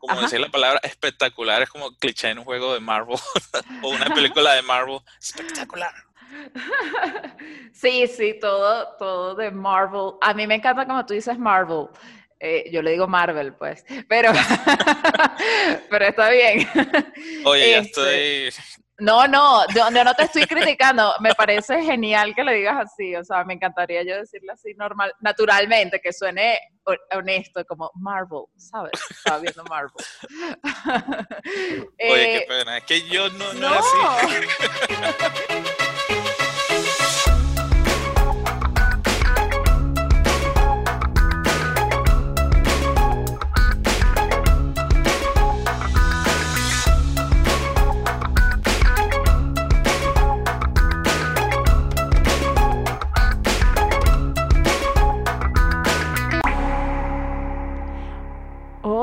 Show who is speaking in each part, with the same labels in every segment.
Speaker 1: como decir la palabra espectacular, es como cliché en un juego de Marvel o una película de Marvel. Espectacular.
Speaker 2: Sí, sí, todo, todo de Marvel. A mí me encanta como tú dices Marvel. Eh, yo le digo Marvel, pues, pero, pero está bien.
Speaker 1: Oye, ya este, estoy
Speaker 2: no, no, yo, no te estoy criticando. Me parece genial que le digas así. O sea, me encantaría yo decirle así normal, naturalmente, que suene honesto, como Marvel, ¿sabes? Estaba viendo Marvel.
Speaker 1: Oye, qué eh, pena. Es que yo no, no. así.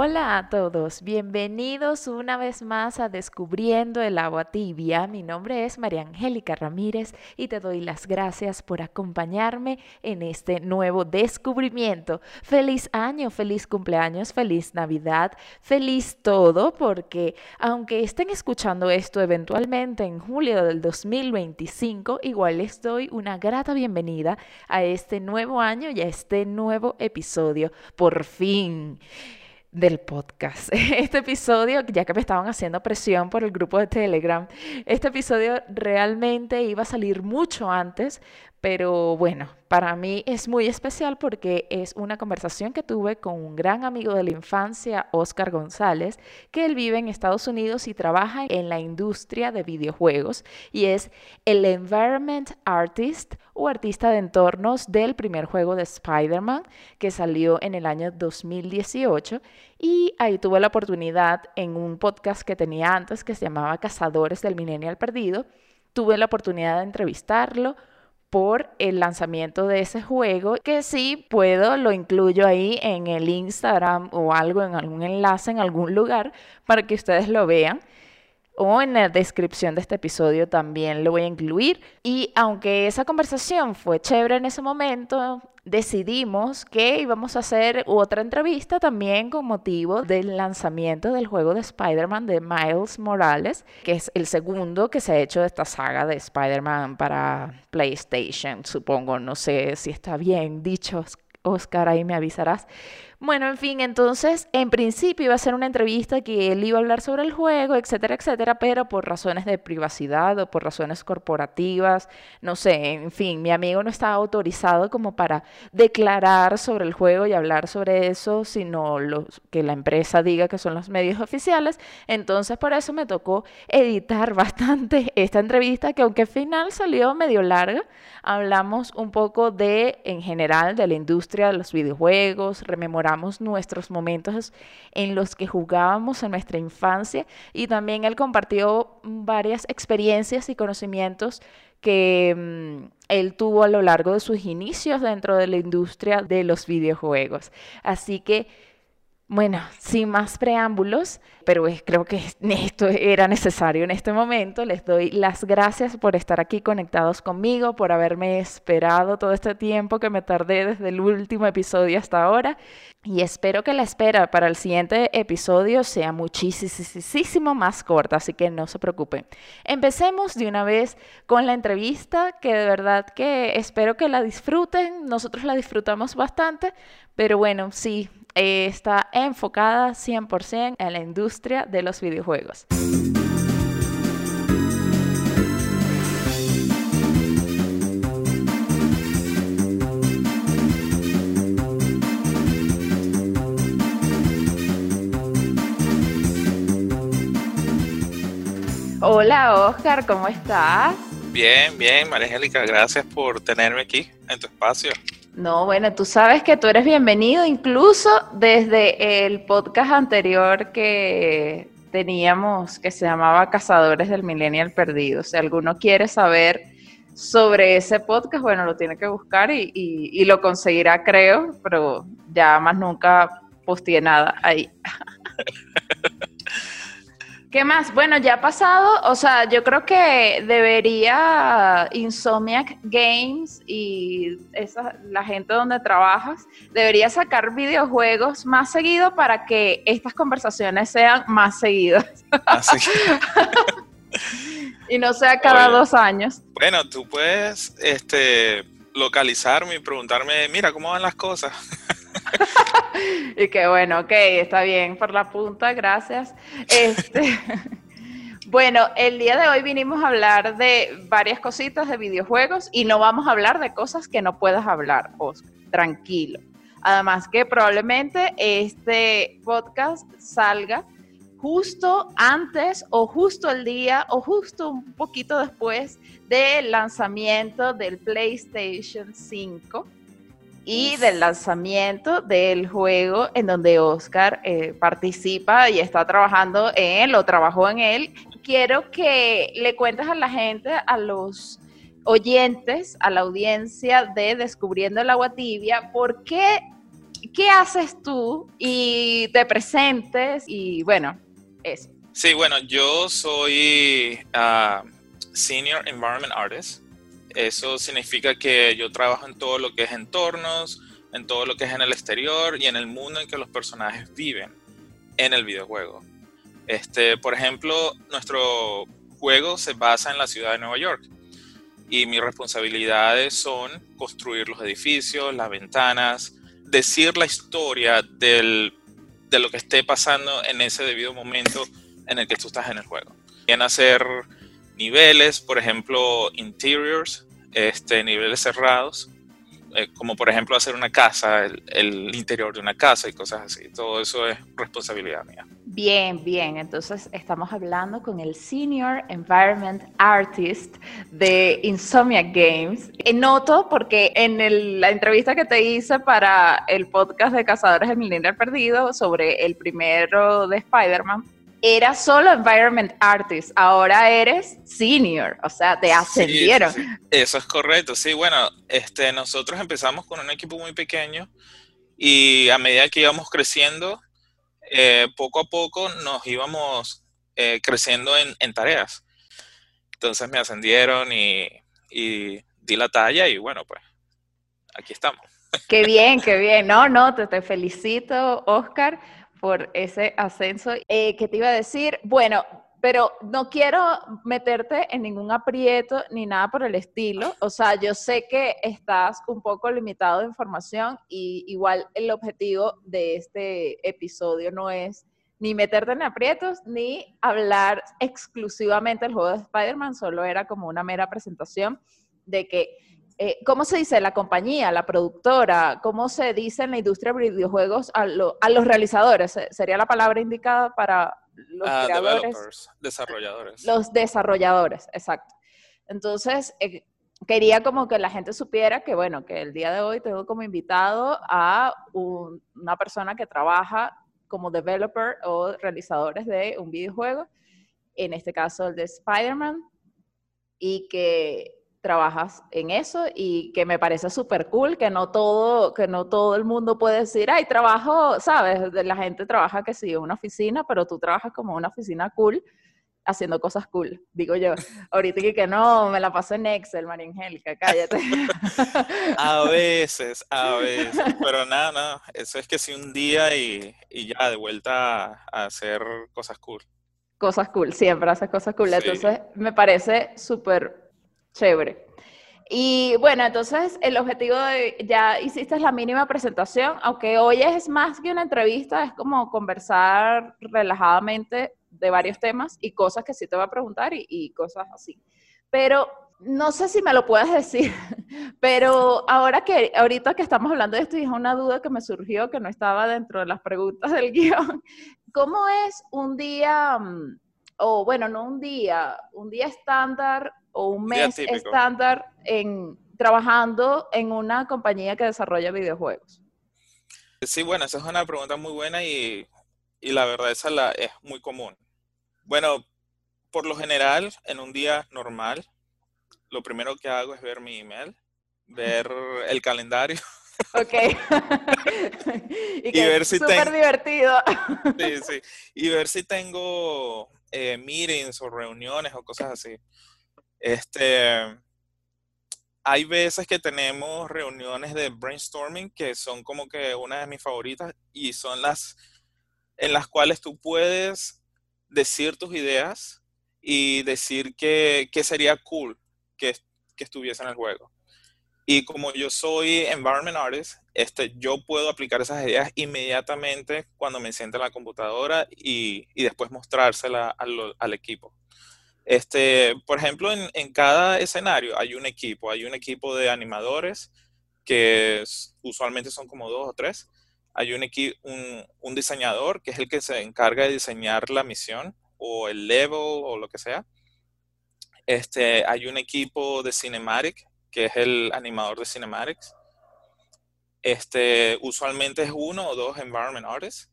Speaker 2: Hola a todos, bienvenidos una vez más a Descubriendo el agua tibia. Mi nombre es María Angélica Ramírez y te doy las gracias por acompañarme en este nuevo descubrimiento. Feliz año, feliz cumpleaños, feliz Navidad, feliz todo, porque aunque estén escuchando esto eventualmente en julio del 2025, igual les doy una grata bienvenida a este nuevo año y a este nuevo episodio. Por fin del podcast. Este episodio, ya que me estaban haciendo presión por el grupo de Telegram, este episodio realmente iba a salir mucho antes, pero bueno, para mí es muy especial porque es una conversación que tuve con un gran amigo de la infancia, Oscar González, que él vive en Estados Unidos y trabaja en la industria de videojuegos y es el Environment Artist o artista de entornos del primer juego de Spider-Man que salió en el año 2018 y ahí tuve la oportunidad en un podcast que tenía antes que se llamaba Cazadores del Millennial Perdido, tuve la oportunidad de entrevistarlo por el lanzamiento de ese juego, que si puedo lo incluyo ahí en el Instagram o algo, en algún enlace, en algún lugar, para que ustedes lo vean o en la descripción de este episodio también lo voy a incluir. Y aunque esa conversación fue chévere en ese momento, decidimos que íbamos a hacer otra entrevista también con motivo del lanzamiento del juego de Spider-Man de Miles Morales, que es el segundo que se ha hecho de esta saga de Spider-Man para PlayStation, supongo, no sé si está bien dicho, Oscar, ahí me avisarás. Bueno, en fin, entonces en principio iba a ser una entrevista que él iba a hablar sobre el juego, etcétera, etcétera, pero por razones de privacidad o por razones corporativas, no sé, en fin, mi amigo no estaba autorizado como para declarar sobre el juego y hablar sobre eso, sino lo que la empresa diga que son los medios oficiales. Entonces por eso me tocó editar bastante esta entrevista que aunque al final salió medio larga, hablamos un poco de, en general, de la industria de los videojuegos, nuestros momentos en los que jugábamos en nuestra infancia y también él compartió varias experiencias y conocimientos que mm, él tuvo a lo largo de sus inicios dentro de la industria de los videojuegos. Así que bueno, sin más preámbulos, pero creo que esto era necesario en este momento. Les doy las gracias por estar aquí conectados conmigo, por haberme esperado todo este tiempo que me tardé desde el último episodio hasta ahora. Y espero que la espera para el siguiente episodio sea muchísimo más corta, así que no se preocupen. Empecemos de una vez con la entrevista, que de verdad que espero que la disfruten. Nosotros la disfrutamos bastante, pero bueno, sí, eh, está enfocada 100% en la industria de los videojuegos. Hola Oscar, ¿cómo estás?
Speaker 1: Bien, bien, María Angélica, gracias por tenerme aquí en tu espacio.
Speaker 2: No, bueno, tú sabes que tú eres bienvenido incluso desde el podcast anterior que teníamos que se llamaba Cazadores del Millennial Perdido. Si alguno quiere saber sobre ese podcast, bueno, lo tiene que buscar y, lo conseguirá, creo, pero ya más nunca posteé nada ahí.
Speaker 3: ¿Qué más? Bueno, ya ha pasado, o sea, yo creo que debería Insomniac Games y esa, la gente donde trabajas, debería sacar videojuegos más seguido para que estas conversaciones sean más seguidas. Así. Y no sea cada dos años.
Speaker 1: Bueno, tú puedes este, localizarme y preguntarme, mira, ¿cómo van las cosas?
Speaker 3: y que bueno, ok, está bien por la punta, gracias. Este, bueno, el día de hoy vinimos a hablar de varias cositas de videojuegos y no vamos a hablar de cosas que no puedas hablar, Oscar, tranquilo. Además que probablemente este podcast salga justo antes o justo el día o justo un poquito después del lanzamiento del PlayStation 5 y del lanzamiento del juego en donde Oscar eh, participa y está trabajando en él o trabajó en él. Quiero que le cuentes a la gente, a los oyentes, a la audiencia de Descubriendo el Agua Tibia, por qué, qué haces tú y te presentes y bueno,
Speaker 1: Sí, bueno, yo soy ah, Senior Environment Artist. Eso significa que yo trabajo en todo lo que es entornos, en todo lo que es en el exterior y en el mundo en que los personajes viven en el videojuego. Este, por ejemplo, nuestro juego se basa en la ciudad de Nueva York y mis responsabilidades son construir los edificios, las ventanas, decir la historia del de lo que esté pasando en ese debido momento en el que tú estás en el juego. Pueden hacer niveles, por ejemplo, interiors, este, niveles cerrados, eh, como por ejemplo hacer una casa, el, interior de una casa y cosas así. Todo eso es responsabilidad mía.
Speaker 3: Bien, bien. Entonces estamos hablando con el Senior Environment Artist de Insomnia Games. Y noto porque en la entrevista que te hice para el podcast de Cazadores del Milenio Perdido sobre el primero de Spider-Man, era solo environment artist, ahora eres senior, o sea, te ascendieron.
Speaker 1: Eso es correcto, sí, bueno, este, nosotros empezamos con un equipo muy pequeño y a medida que íbamos creciendo, eh, poco a poco nos íbamos eh, creciendo en, tareas. Entonces me ascendieron y, y di la talla y bueno, pues aquí estamos.
Speaker 3: Qué bien, qué bien. No, no, te, te felicito, Oscar por ese ascenso. Eh, ¿Qué te iba a decir? Bueno, pero no quiero meterte en ningún aprieto ni nada por el estilo. O sea, yo sé que estás un poco limitado de información y igual el objetivo de este episodio no es ni meterte en aprietos ni hablar exclusivamente del juego de Spider-Man, solo era como una mera presentación de que eh, ¿cómo se dice la compañía, la productora? ¿Cómo se dice en la industria de videojuegos a, los realizadores? Sería la palabra indicada para los
Speaker 1: uh, creadores. desarrolladores.
Speaker 3: Los desarrolladores, exacto. Entonces, eh, quería como que la gente supiera que, bueno, que el día de hoy tengo como invitado a una persona que trabaja como developer o realizadores de un videojuego, en este caso el de Spider-Man, y que trabajas en eso y que me parece súper cool, que no todo, que no todo el mundo puede decir, ay, trabajo, sabes, la gente trabaja que sí en una oficina, pero tú trabajas como una oficina cool haciendo cosas cool, digo yo. Ahorita que, que no, me la paso en Excel, María Angélica, cállate.
Speaker 1: A veces, a veces, pero nada, nada, eso es que si un día y, y ya de vuelta a hacer cosas cool.
Speaker 3: Cosas cool, siempre haces cosas cool. Entonces, me parece súper Chévere. Y bueno, entonces el objetivo de, ya hiciste la mínima presentación, aunque hoy es más que una entrevista, es como conversar relajadamente de varios temas y cosas que sí te voy a preguntar y, cosas así. Pero no sé si me lo puedes decir, pero ahora que, ahorita que estamos hablando de esto, y es una duda que me surgió que no estaba dentro de las preguntas del guion, ¿cómo es un día, mm, o bueno, no un día, un día estándar o un mes estándar en trabajando en una compañía que desarrolla videojuegos?
Speaker 1: Sí, bueno, esa es una pregunta muy buena y, y la verdad esa la, es muy común. Bueno, por lo general, en un día normal, lo primero que hago es ver mi email, ver el calendario
Speaker 3: Ok.
Speaker 1: y, ver si
Speaker 3: súper divertido.
Speaker 1: sí, sí. Y ver si tengo eh, meetings o reuniones o cosas así. Este, hay veces que tenemos reuniones de brainstorming que son como que una de mis favoritas y son las en las cuales tú puedes decir tus ideas y decir que, sería cool que, que estuviese en el juego. Y como yo soy environment artist, este, yo puedo aplicar esas ideas inmediatamente cuando me siente en la computadora y, después mostrársela al, equipo. Este, por ejemplo, en, cada escenario hay un equipo, hay un equipo de animadores que usualmente son como dos o tres. Hay un, un, un diseñador que es el que se encarga de diseñar la misión o el level o lo que sea. Este, hay un equipo de cinematic que es el animador de cinematics. Este, usualmente es uno o dos environment artists.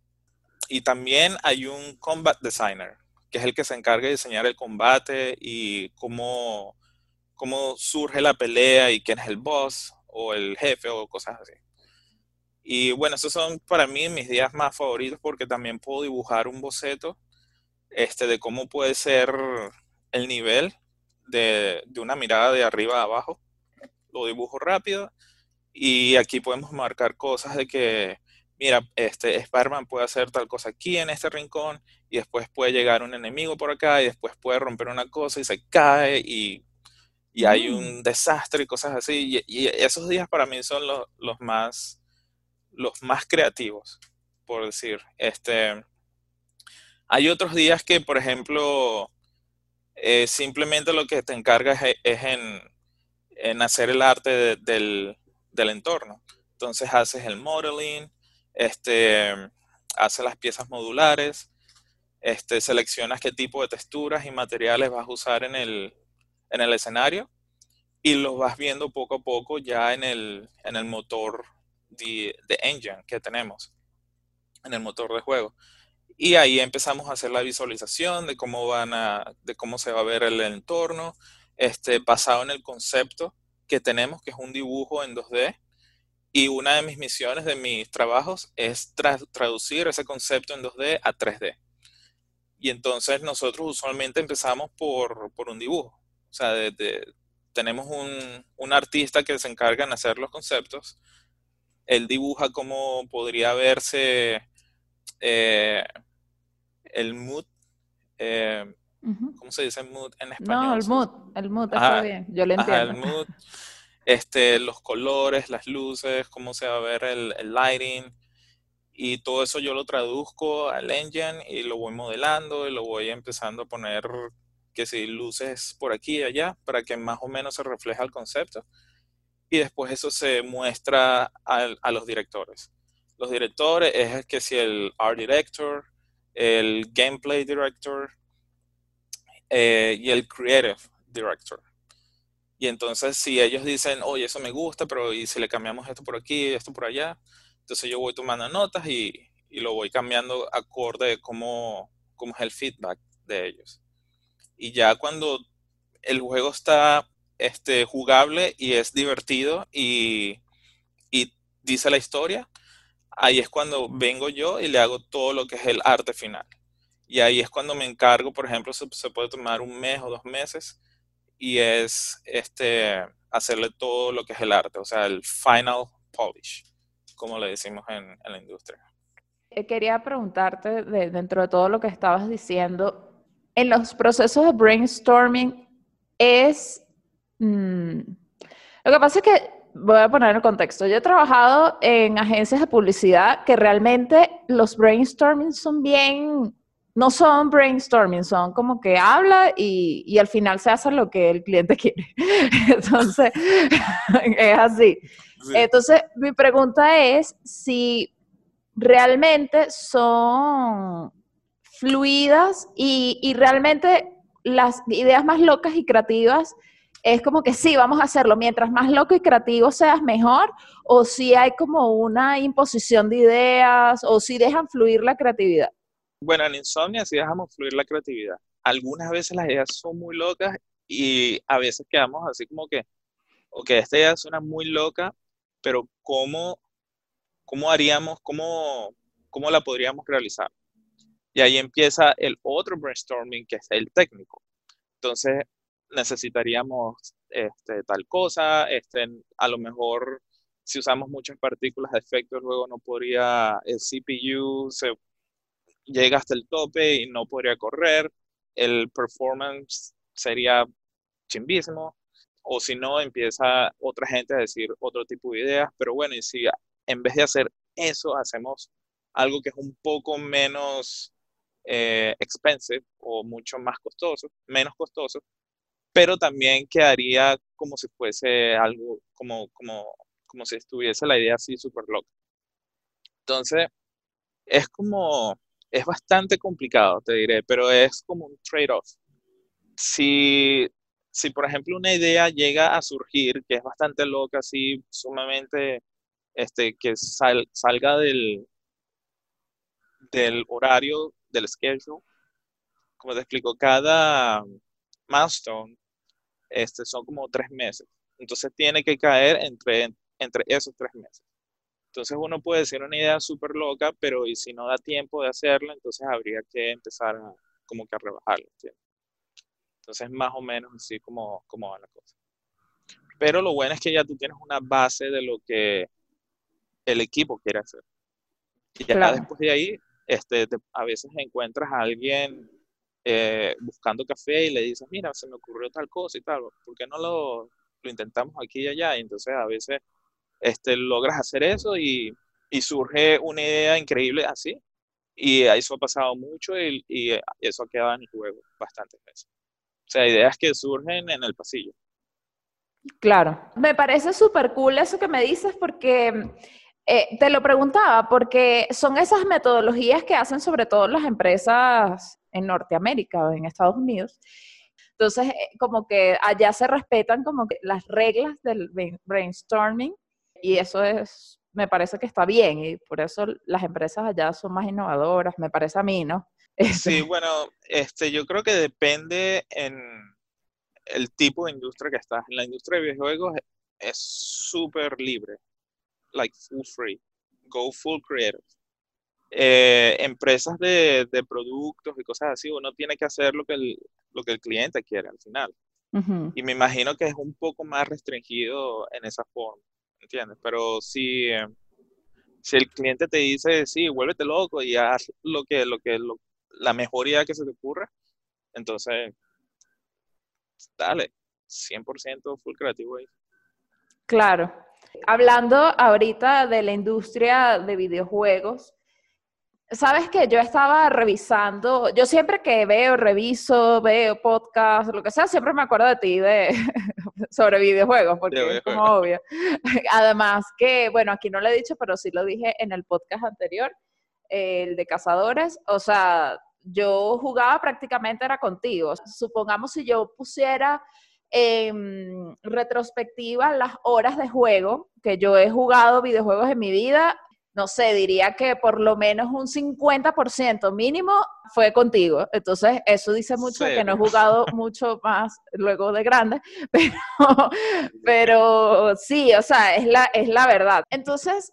Speaker 1: Y también hay un combat designer, que es el que se encarga de diseñar el combate y cómo, cómo surge la pelea y quién es el boss o el jefe o cosas así. Y bueno, esos son para mí mis días más favoritos porque también puedo dibujar un boceto este, de cómo puede ser el nivel de, de una mirada de arriba a abajo lo dibujo rápido y aquí podemos marcar cosas de que, mira, este Spider-Man puede hacer tal cosa aquí en este rincón y después puede llegar un enemigo por acá y después puede romper una cosa y se cae y, y hay mm. un desastre y cosas así. Y, esos días para mí son los, los, más, los más creativos, por decir. Este, hay otros días que, por ejemplo, eh, simplemente lo que te encargas es en en hacer el arte del, entorno. Entonces haces el modeling, este, haces las piezas modulares, este, seleccionas qué tipo de texturas y materiales vas a usar en el, escenario y los vas viendo poco a poco ya en el, en el motor de, de, engine que tenemos, en el motor de juego. Y ahí empezamos a hacer la visualización de cómo van a, de cómo se va a ver el entorno, este, basado en el concepto que tenemos, que es un dibujo en 2D. Y una de mis misiones, de mis trabajos, es traducir ese concepto en 2D a 3D. Y entonces nosotros usualmente empezamos por, un dibujo. O sea, tenemos un, artista que se encarga en hacer los conceptos. Él dibuja cómo podría verse eh, el mood, eh, ¿Cómo se dice mood en español?
Speaker 3: No, el mood, el mood está bien, yo lo entiendo.
Speaker 1: el mood, este, los colores, las luces, cómo se va a ver el, lighting, y todo eso yo lo traduzco al engine y lo voy modelando y lo voy empezando a poner que si luces por aquí y allá para que más o menos se refleje el concepto y después eso se muestra a, los directores. Los directores es que si el art director, el gameplay director, eh, y el creative director. Y entonces si ellos dicen, oye, eso me gusta, pero y si le cambiamos esto por aquí, esto por allá, entonces yo voy tomando notas y, y lo voy cambiando acorde a cómo, cómo es el feedback de ellos. Y ya cuando el juego está este, jugable y es divertido y, y dice la historia, ahí es cuando vengo yo y le hago todo lo que es el arte final. Y ahí es cuando me encargo, por ejemplo, se, puede tomar un mes o dos meses y es este, hacerle todo lo que es el arte, o sea, el final polish, como le decimos en, la industria.
Speaker 3: Eh, quería preguntarte, dentro de todo lo que estabas diciendo, en los procesos de brainstorming, es... Mm, lo que pasa es que, voy a poner en contexto, yo he trabajado en agencias de publicidad que realmente los brainstorming son bien no son brainstorming, son como que habla y, al final se hace lo que el cliente quiere. Entonces, es así. Entonces, mi pregunta es si realmente son fluidas y, y realmente las ideas más locas y creativas es como que sí, vamos a hacerlo. Mientras más loco y creativo seas, mejor. O si hay como una imposición de ideas, o si dejan fluir la creatividad.
Speaker 1: Bueno, en Insomnia sí dejamos fluir la creatividad. Algunas veces las ideas son muy locas y a veces quedamos así como que, ok, esta idea suena muy loca, pero ¿cómo, cómo haríamos, cómo, cómo la podríamos realizar? Y ahí empieza el otro brainstorming, que es el técnico. Entonces, necesitaríamos este, tal cosa, este, a lo mejor si usamos muchas partículas de efecto, luego no podría, el CPU se llega hasta el tope y no podría correr, el performance sería chimbísimo, o si no, empieza otra gente a decir otro tipo de ideas, pero bueno, y si en vez de hacer eso, hacemos algo que es un poco menos eh, expensive o mucho más costoso, menos costoso, pero también quedaría como si fuese algo, como, como, como si estuviese la idea así súper loca. Entonces, es como, es bastante complicado, te diré, pero es como un trade-off. Si, si, por ejemplo, una idea llega a surgir que es bastante loca, así sumamente, este, que salga del, del horario, del schedule, como te explico, cada milestone este, son como tres meses. Entonces tiene que caer entre, entre esos tres meses. Entonces uno puede decir una idea súper loca, pero y si no da tiempo de hacerla, entonces habría que empezar a, como que a rebajarla. Entonces más o menos así como, como va la cosa. Pero lo bueno es que ya tú tienes una base de lo que el equipo quiere hacer. Y ya después de ahí, este, a veces encuentras a alguien eh, buscando café y le dices, mira, se me ocurrió tal cosa y tal, ¿por qué no lo, lo intentamos aquí y allá? Y entonces a veces este, logras hacer eso y, y surge una idea increíble así. Y eso ha pasado mucho y, y eso ha quedado en el juego bastantes veces. O sea, ideas que surgen en el pasillo.
Speaker 3: Claro, me parece súper cool eso que me dices porque eh, te lo preguntaba, porque son esas metodologías que hacen sobre todo las empresas en Norteamérica o en Estados Unidos. Entonces, eh, como que allá se respetan como que las reglas del brainstorming y eso es, me parece que está bien y por eso las empresas allá son más innovadoras, me parece a mí, ¿no?
Speaker 1: Sí, bueno, este, yo creo que depende en el tipo de industria que estás. En la industria de videojuegos es súper libre, like full free, go full creative. Eh, empresas de, de, productos y cosas así, uno tiene que hacer lo que el, lo que el cliente quiere al final. Y me imagino que es un poco más restringido en esa forma. ¿Entiendes? Pero si, eh, si el cliente te dice, sí, vuélvete loco y haz lo que, lo que, la mejor idea que se te ocurra, entonces, dale, 100% full creativo ahí.
Speaker 3: Claro. Hablando ahorita de la industria de videojuegos, Sabes que yo estaba revisando, yo siempre que veo, reviso, veo podcast, lo que sea, siempre me acuerdo de ti de, sobre videojuegos, porque es como obvio. Además que, bueno, aquí no lo he dicho, pero sí lo dije en el podcast anterior, el de cazadores, o sea, yo jugaba prácticamente era contigo. Supongamos si yo pusiera en retrospectiva las horas de juego que yo he jugado videojuegos en mi vida, no sé, diría que por lo menos un 50% mínimo fue contigo. Entonces, eso dice mucho que no he jugado mucho más luego de grande, pero, pero sí, o sea, es la, es la verdad. Entonces,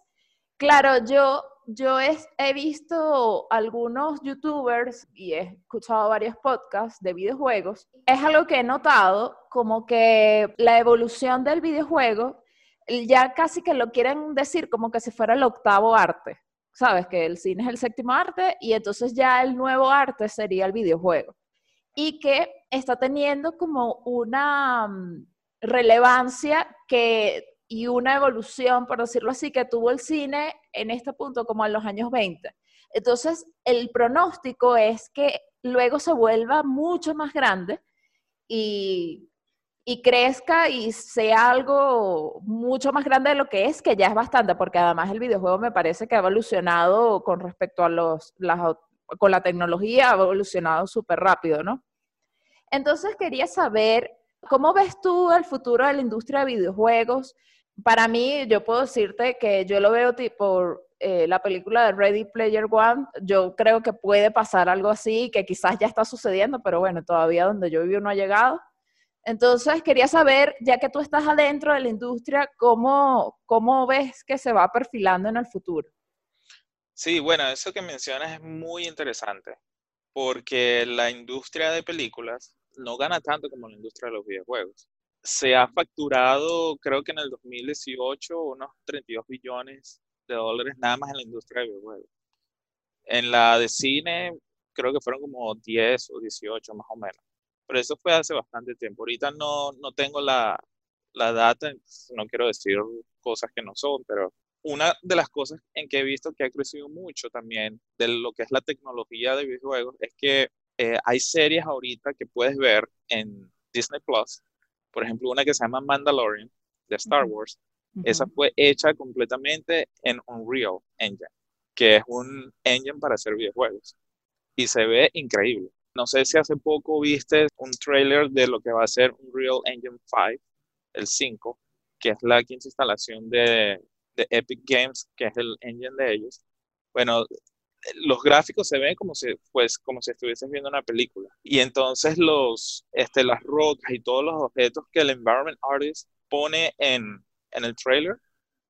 Speaker 3: claro, yo, yo he, he visto algunos youtubers y he escuchado varios podcasts de videojuegos. Es algo que he notado como que la evolución del videojuego ya casi que lo quieren decir como que si fuera el octavo arte, ¿sabes? Que el cine es el séptimo arte y entonces ya el nuevo arte sería el videojuego. Y que está teniendo como una mm, relevancia que, y una evolución, por decirlo así, que tuvo el cine en este punto como en los años 20. Entonces, el pronóstico es que luego se vuelva mucho más grande y y crezca y sea algo mucho más grande de lo que es, que ya es bastante, porque además el videojuego me parece que ha evolucionado con respecto a los, con la tecnología, ha evolucionado súper rápido, ¿no? Entonces quería saber, ¿cómo ves tú el futuro de la industria de videojuegos? Para mí, yo puedo decirte que yo lo veo tipo eh, la película de Ready Player One, yo creo que puede pasar algo así, que quizás ya está sucediendo, pero bueno, todavía donde yo vivo no ha llegado Entonces, quería saber, ya que tú estás adentro de la industria, ¿cómo, cómo ves que se va perfilando en el futuro?
Speaker 1: Sí, bueno, eso que mencionas es muy interesante, porque la industria de películas no gana tanto como la industria de los videojuegos. Se ha facturado, creo que en el 2018, unos 32 billones de dólares nada más en la industria de videojuegos. En la de cine, creo que fueron como 10 o 18 más o menos. Pero eso fue hace bastante tiempo. Ahorita no, no tengo la, la data, no quiero decir cosas que no son, pero una de las cosas en que he visto que ha crecido mucho también de lo que es la tecnología de videojuegos es que eh, hay series ahorita que puedes ver en Disney Plus. Por ejemplo, una que se llama Mandalorian de Star Wars. Esa fue hecha completamente en Unreal Engine, que es un engine para hacer videojuegos. Y se ve increíble. No sé si hace poco viste un trailer de lo que va a ser Unreal Engine 5, el 5, que es la quinta instalación de, Epic Games, que es el engine de ellos. Bueno, los gráficos se ven como si, pues, como si estuvieses viendo una película. Y entonces los, este, las rocas y todos los objetos que el Environment Artist pone en, en el trailer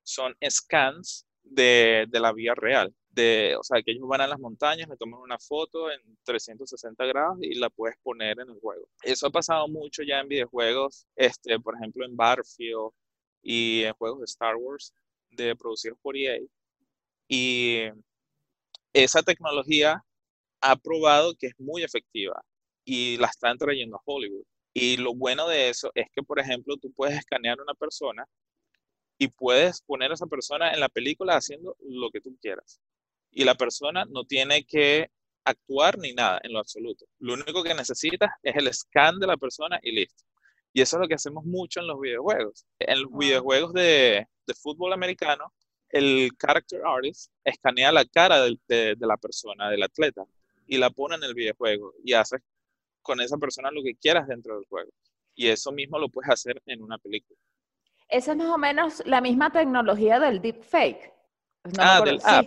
Speaker 1: son scans de, de, la vía real. De, o sea, que ellos van a las montañas, le toman una foto en 360 grados y la puedes poner en el juego. Eso ha pasado mucho ya en videojuegos, este, por ejemplo en Battlefield y en juegos de Star Wars, de producidos por EA. Y esa tecnología ha probado que es muy efectiva y la están trayendo a Hollywood. Y lo bueno de eso es que, por ejemplo, tú puedes escanear a una persona y puedes poner a esa persona en la película haciendo lo que tú quieras. Y la persona no tiene que actuar ni nada en lo absoluto. Lo único que necesitas es el scan de la persona y listo. Y eso es lo que hacemos mucho en los videojuegos. En los videojuegos de, de fútbol americano, el character artist escanea la cara de, la persona, del atleta, y la pone en el videojuego y hace con esa persona lo que quieras dentro del juego. Y eso mismo lo puedes hacer en una película.
Speaker 3: Esa es más o menos la misma tecnología del deepfake.
Speaker 1: ah, del app.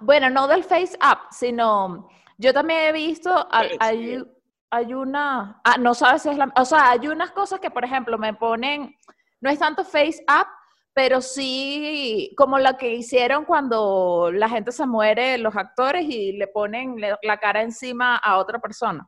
Speaker 3: Bueno, no del face app, sino yo también he visto, hay, hay una, ah, no sabes si es la, o sea, hay unas cosas que, por ejemplo, me ponen, no es tanto face app, pero sí como la que hicieron cuando la gente se muere, los actores, y le ponen la cara encima a otra persona.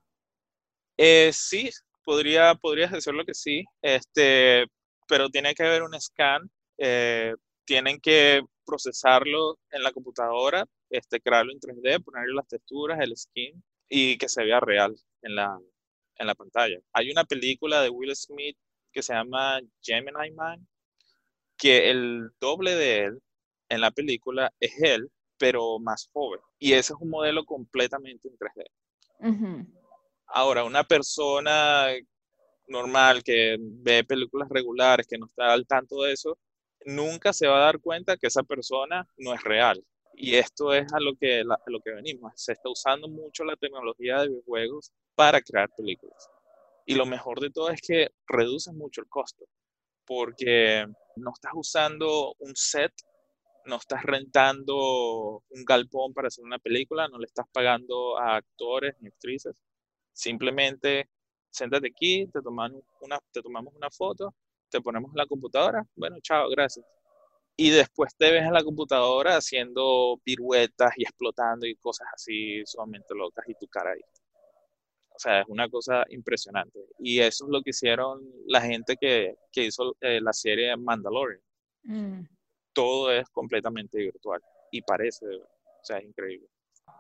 Speaker 1: Eh, sí, podría, podrías decirlo que sí, este, pero tiene que haber un scan, eh, tienen que procesarlo en la computadora, este, crearlo en 3D, ponerle las texturas, el skin y que se vea real en la, en la pantalla. Hay una película de Will Smith que se llama Gemini Man, que el doble de él en la película es él, pero más joven. Y ese es un modelo completamente en 3D. Ahora, una persona normal que ve películas regulares, que no está al tanto de eso, nunca se va a dar cuenta que esa persona no es real. Y esto es a lo que, a lo que venimos. Se está usando mucho la tecnología de videojuegos para crear películas. Y lo mejor de todo es que reduce mucho el costo, porque no estás usando un set, no estás rentando un galpón para hacer una película, no le estás pagando a actores ni actrices. Simplemente siéntate aquí, te, tomamos una, te tomamos una foto, te ponemos en la computadora, bueno, chao, gracias. Y después te ves en la computadora haciendo piruetas y explotando y cosas así sumamente locas y tu cara ahí. O sea, es una cosa impresionante. Y eso es lo que hicieron la gente que, que hizo eh, la serie Mandalorian. Mm. Todo es completamente virtual y parece, o sea, es increíble.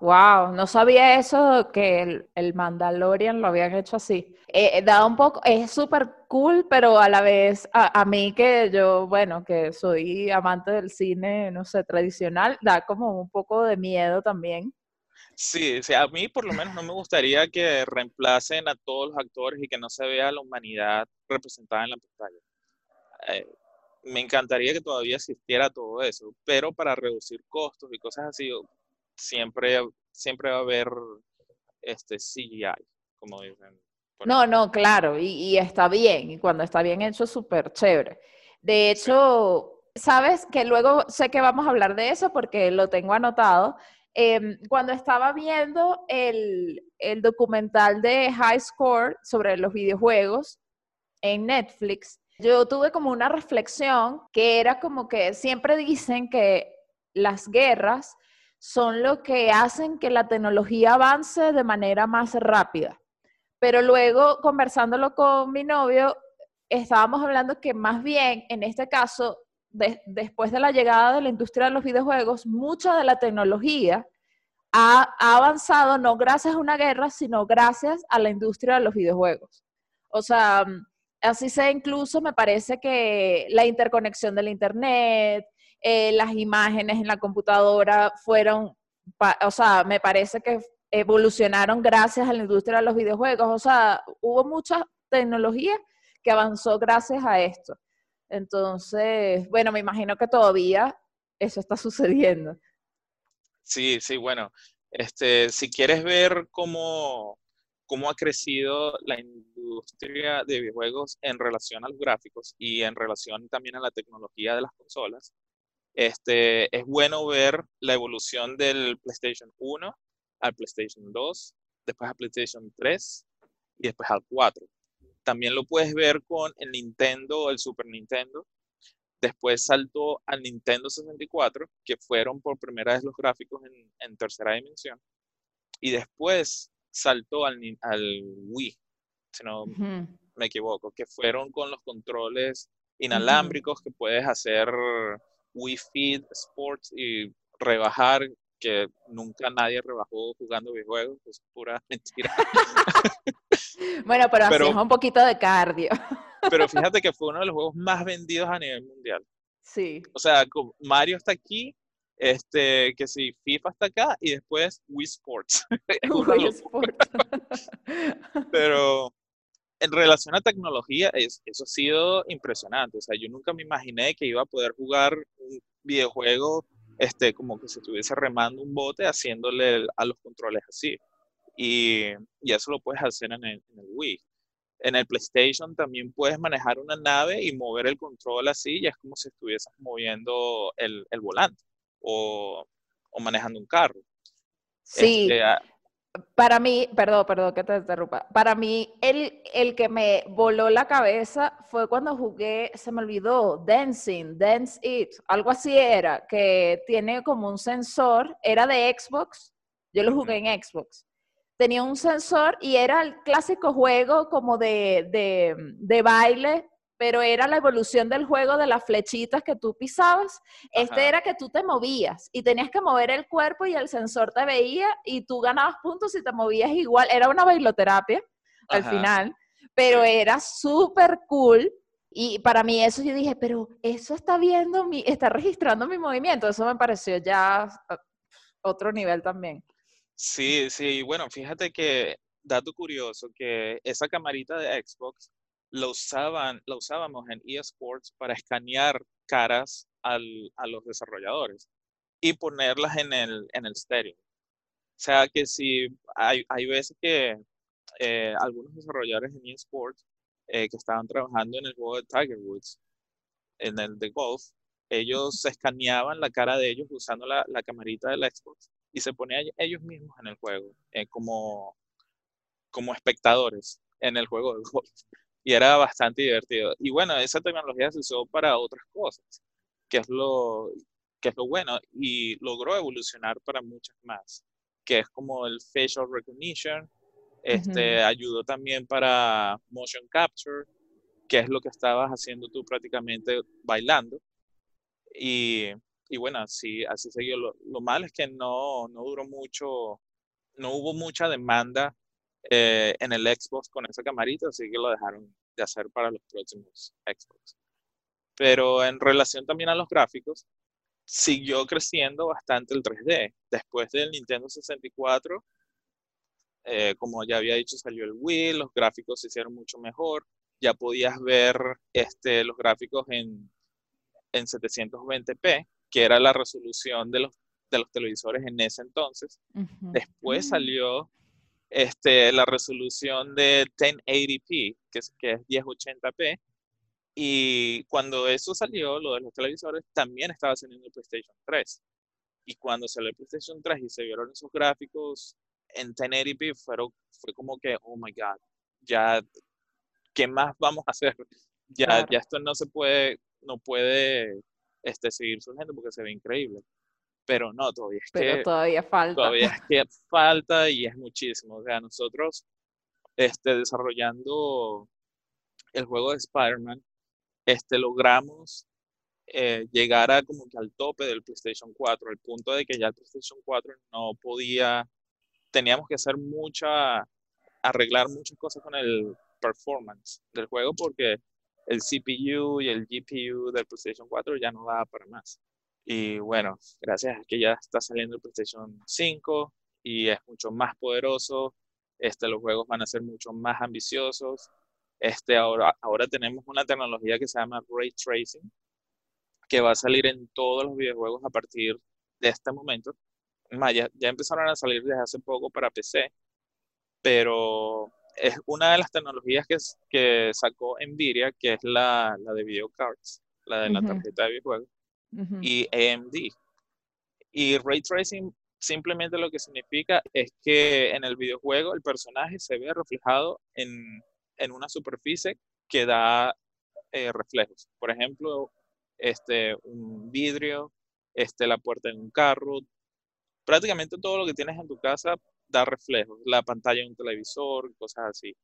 Speaker 3: Wow, no sabía eso que el, el Mandalorian lo habían hecho así. Eh, eh, da un poco, es súper cool, pero a la vez, a, mí que yo, bueno, que soy amante del cine, no sé, tradicional, da como un poco de miedo también.
Speaker 1: Sí, a mí por lo menos no me gustaría que reemplacen a todos los actores y que no se vea la humanidad representada en la pantalla. Eh, me encantaría que todavía existiera todo eso, pero para reducir costos y cosas así, siempre, siempre va a haber este CGI, como dicen.
Speaker 3: No, no, claro, y, y, está bien, y cuando está bien hecho, súper chévere. De hecho, sabes que luego sé que vamos a hablar de eso porque lo tengo anotado, Em, cuando estaba viendo el, documental de High Score sobre los videojuegos, en Netflix, yo tuve como una reflexión que era como que siempre dicen que las guerras son lo que hacen que la tecnología avance de manera más rápida. Pero luego, conversándolo con mi novio, estábamos hablando que más bien, en este caso, después de la llegada de la industria de los videojuegos, mucha de la tecnología ha, avanzado no gracias a una guerra, sino gracias a la industria de los videojuegos. O sea, así sea incluso, me parece que la interconexión del Internet, eh, las imágenes en la computadora fueron, o sea, me parece que evolucionaron gracias a la industria de los videojuegos. O sea, hubo mucha tecnología que avanzó gracias a esto. Entonces, bueno, me imagino que todavía eso está sucediendo.
Speaker 1: Sí, sí, bueno, este, si quieres ver cómo, cómo ha crecido la industria de videojuegos en relación a los gráficos y en relación también a la tecnología de las consolas, este, es bueno ver la evolución del PlayStation 1 al PlayStation 2, después al PlayStation 3 y después al 4. También lo puedes ver con el Nintendo, el Super Nintendo. Después saltó al Nintendo 64, que fueron por primera vez los gráficos en, tercera dimensión. Y después saltó al, al Wii, si no me equivoco, que fueron con los controles inalámbricos que puedes hacer Wii Fit Sports y rebajar que nunca nadie rebajó jugando videojuegos, es pura mentira.
Speaker 3: bueno, pero, pero así es un poquito de cardio.
Speaker 1: pero fíjate que fue uno de los juegos más vendidos a nivel mundial.
Speaker 3: Sí.
Speaker 1: O sea, Mario está aquí, este, que sí, FIFA está acá y después Wii Sports. Wii Sports. pero en relación a tecnología, es, eso ha sido impresionante. O sea, yo nunca me imaginé que iba a poder jugar un videojuego este, como que se estuviese remando un bote haciéndole a los controles así. Y, y eso lo puedes hacer en el, Wii. En el PlayStation también puedes manejar una nave y mover el control así, y es como si estuvieses moviendo el, el volante o, o, manejando un carro.
Speaker 3: Sí. Este, para mí, perdón, perdón que te interrumpa. Para mí, el, el que me voló la cabeza fue cuando jugué, se me olvidó, Dancing, Dance It, algo así era, que tiene como un sensor, era de Xbox, yo lo jugué en Xbox. Tenía un sensor y era el clásico juego como de, de, de baile pero era la evolución del juego de las flechitas que tú pisabas. Este era que tú te movías y tenías que mover el cuerpo y el sensor te veía y tú ganabas puntos y te movías igual. Era una bailoterapia al final, pero era súper cool. Y para mí eso yo dije, pero eso está viendo mi, está registrando mi movimiento. Eso me pareció ya ah, otro nivel también.
Speaker 1: Sí, sí, bueno, fíjate que, dato curioso, que esa camarita de Xbox lo, usaban, lo usábamos en eSports para escanear caras al, a los desarrolladores y ponerlas en el, en el stereo. O sea que si hay, hay veces que eh, algunos desarrolladores en eSports eh, que estaban trabajando en el juego de Tiger Woods, en el de golf, ellos escaneaban la cara de ellos usando la, la camarita del Xbox y se ponían ellos mismos en el juego eh, como, como espectadores en el juego de golf y era bastante divertido. Y bueno, esa tecnología se usó para otras cosas, que es lo, que es lo bueno, y logró evolucionar para muchas más, que es como el facial recognition, este, ayudó también para motion capture, que es lo que estabas haciendo tú prácticamente bailando. Y, y bueno, así, así siguió. Lo, lo malo es que no, no duró mucho, no hubo mucha demanda eh, en el Xbox con esa camarita, así que lo dejaron de hacer para los próximos Xbox. Pero en relación también a los gráficos, siguió creciendo bastante el 3D. Después del Nintendo 64, eh, como ya había dicho, salió el Wii, los gráficos se hicieron mucho mejor. Ya podías ver este, los gráficos en, en 720p, que era la resolución de los, de los televisores en ese entonces. Después mm. salió este, la resolución de 1080p, que es, que es 1080p. Y cuando eso salió, lo de los televisores, también estaba saliendo el PlayStation 3. Y cuando salió el PlayStation 3 y se vieron esos gráficos en 1080p, fueron, fue como que, oh my God, ya, ¿qué más vamos a hacer? Ya, ya esto no se puede, no puede este, seguir surgiendo porque se ve increíble. Pero no, todavía es
Speaker 3: Pero todavía falta.
Speaker 1: Todavía es que falta y es muchísimo. O sea, nosotros este, desarrollando el juego de Spider-Man, este, logramos eh, llegar a como que al tope del PlayStation 4, al punto de que ya el PlayStation 4 no podía, teníamos que hacer mucha, arreglar muchas cosas con el performance del juego porque el CPU y el GPU del PlayStation 4 ya no daba para más. Y bueno, gracias a que ya está saliendo el PlayStation 5 y es mucho más poderoso, este, los juegos van a ser mucho más ambiciosos. Este, ahora, ahora tenemos una tecnología que se llama Ray Tracing, que va a salir en todos los videojuegos a partir de este momento. ya, ya empezaron a salir desde hace poco para PC, pero es una de las tecnologías que, que sacó Nvidia, que es la, la de video cards, la de la tarjeta de videojuegos, y AMD. Y Ray Tracing simplemente lo que significa es que en el videojuego el personaje se ve reflejado en, en una superficie que da eh, reflejos. Por ejemplo, este, un vidrio, este, la puerta de un carro. Prácticamente todo lo que tienes en tu casa da reflejos. La pantalla de un televisor, cosas así.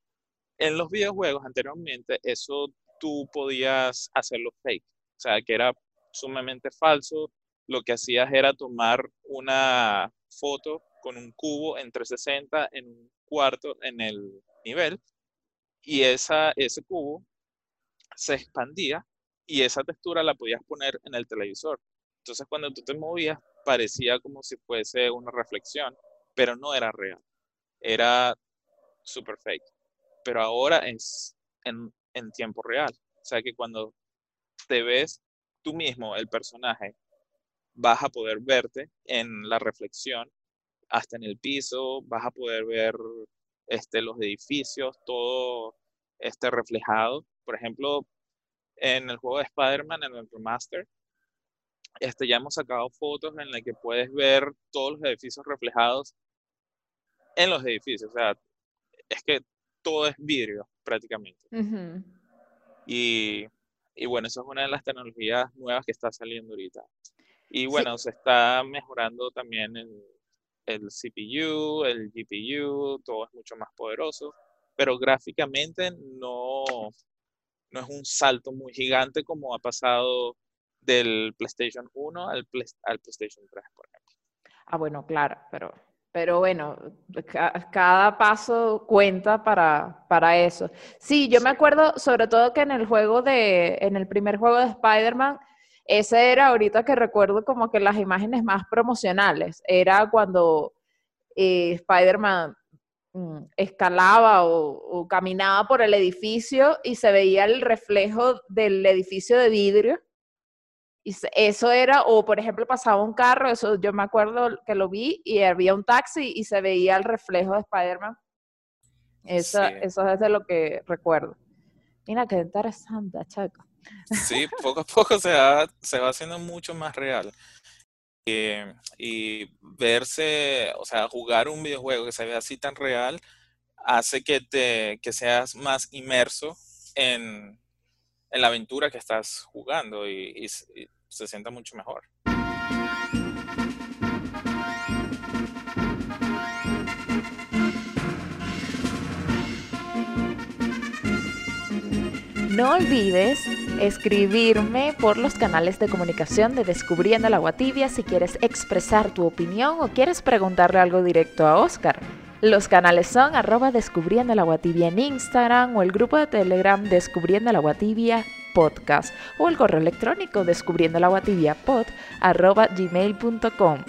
Speaker 1: En los videojuegos anteriormente eso tú podías hacerlo fake. O sea, que era sumamente falso lo que hacías era tomar una foto con un cubo en 360 en un cuarto en el nivel y esa, ese cubo se expandía y esa textura la podías poner en el televisor. Entonces cuando tú te movías parecía como si fuese una reflexión, pero no era real. Era super fake. Pero ahora es en, en tiempo real. O sea que cuando te ves tú mismo, el personaje, vas a poder verte en la reflexión, hasta en el piso, vas a poder ver este, los edificios, todo este, reflejado. Por ejemplo, en el juego de Spider-Man, en el remaster, este, ya hemos sacado fotos en las que puedes ver todos los edificios reflejados en los edificios. O sea, es que todo es vidrio prácticamente. y, y, bueno, eso es una de las tecnologías nuevas que está saliendo ahorita. Y bueno, se está mejorando también el, el, CPU, el GPU, todo es mucho más poderoso, pero gráficamente no, no es un salto muy gigante como ha pasado del PlayStation 1 al, al PlayStation 3, por ejemplo.
Speaker 3: Ah, bueno, claro, pero, pero bueno, cada paso cuenta para, para eso. Sí, yo me acuerdo sobre todo que en el juego de, en el primer juego de Spider-Man, ese era ahorita que recuerdo como que las imágenes más promocionales. Era cuando eh, Spider-Man mm, escalaba o, caminaba por el edificio y se veía el reflejo del edificio de vidrio. Y eso era, o por ejemplo pasaba un carro, eso yo me acuerdo que lo vi y había un taxi y se veía el reflejo de Spider-Man. Eso, eso es de lo que recuerdo. Mira, qué interesante, Chaco.
Speaker 1: Sí, poco a poco se va, se va haciendo mucho más real. Eh, y verse, o sea, jugar un videojuego que se ve así tan real, hace que, te, que seas más inmerso en, en la aventura que estás jugando y se sienta mucho mejor.
Speaker 3: No olvides escribirme por los canales de comunicación de Descubriendo la Agua Tibia si quieres expresar tu opinión o quieres preguntarle algo directo a Oscar. Los canales son arroba Descubriendo la Agua Tibia en Instagram o el grupo de Telegram Descubriendo la Agua Tibia podcast o el correo electrónico descubriendo la gmail.com.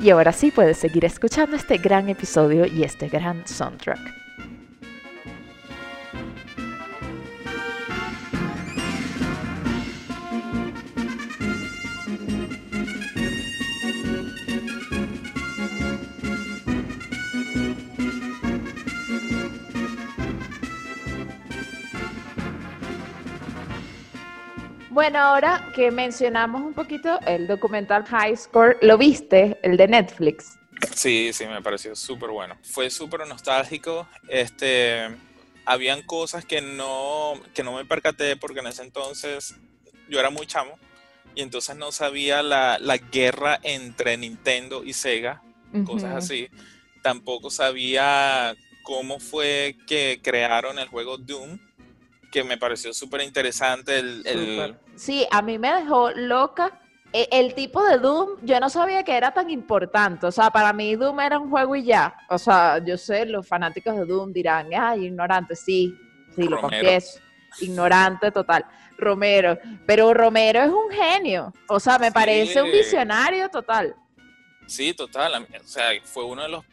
Speaker 3: Y ahora sí puedes seguir escuchando este gran episodio y este gran soundtrack. Bueno, ahora que mencionamos un poquito el documental High Score, ¿lo viste? El de Netflix.
Speaker 1: Sí, sí, me pareció súper bueno. Fue súper nostálgico. Este, habían cosas que no, que no me percaté porque en ese entonces yo era muy chamo y entonces no sabía la, guerra entre Nintendo y Sega, cosas así. Tampoco sabía cómo fue que crearon el juego Doom, que me pareció súper interesante. El,
Speaker 3: Sí, a mí me dejó loca. E, el, tipo de Doom, yo no sabía que era tan importante. O sea, para mí Doom era un juego y ya. O sea, yo sé, los fanáticos de Doom dirán, ay, ignorante, sí, sí, lo confieso. Ignorante total. Romero. Pero Romero es un genio. O sea, me parece un visionario total.
Speaker 1: Sí, total. O sea, fue uno de los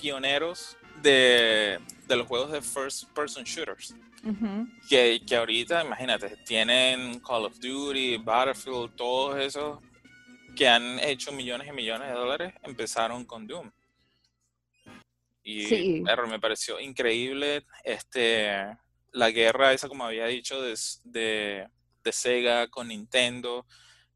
Speaker 1: pioneros de, los juegos de first person shooters. Que, que, ahorita, imagínate, tienen Call of Duty, Battlefield, todos esos que han hecho millones y millones de dólares, empezaron con Doom. Y me pareció increíble este la guerra esa, como había dicho, de, de, Sega con Nintendo,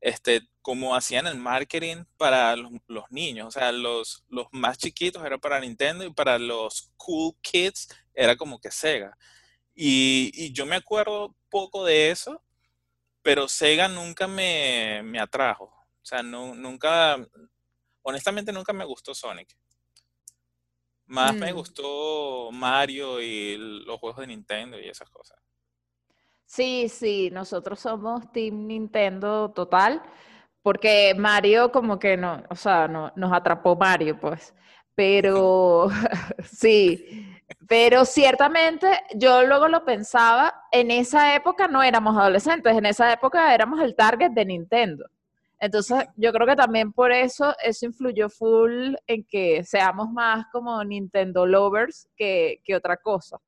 Speaker 1: este, como hacían el marketing para los, niños, o sea, los, los más chiquitos era para Nintendo y para los cool kids era como que Sega. Y, yo me acuerdo poco de eso, pero Sega nunca me, atrajo. O sea, no, nunca, honestamente nunca me gustó Sonic. Más me mm. gustó Mario y los juegos de Nintendo y esas cosas.
Speaker 3: Sí, sí, nosotros somos Team Nintendo total, porque Mario como que no, o sea, no, nos atrapó Mario, pues. Pero sí, pero ciertamente yo luego lo pensaba, en esa época no éramos adolescentes, en esa época éramos el target de Nintendo. Entonces, yo creo que también por eso eso influyó full en que seamos más como Nintendo lovers que, otra cosa.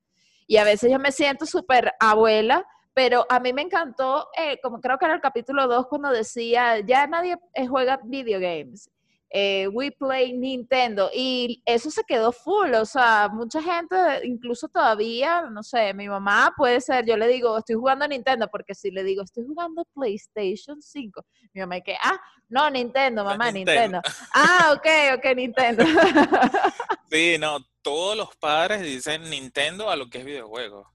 Speaker 3: Y a veces yo me siento súper abuela, pero a mí me encantó, eh, como creo que era el capítulo 2, cuando decía, ya nadie juega videogames eh, We Play Nintendo y eso se quedó full, o sea, mucha gente, incluso todavía, no sé, mi mamá puede ser, yo le digo, estoy jugando Nintendo, porque si le digo, estoy jugando PlayStation 5, mi mamá que, ah, no, Nintendo, mamá, Nintendo. Ah, ok, ok, Nintendo.
Speaker 1: sí, no, todos los padres dicen Nintendo a lo que es videojuego.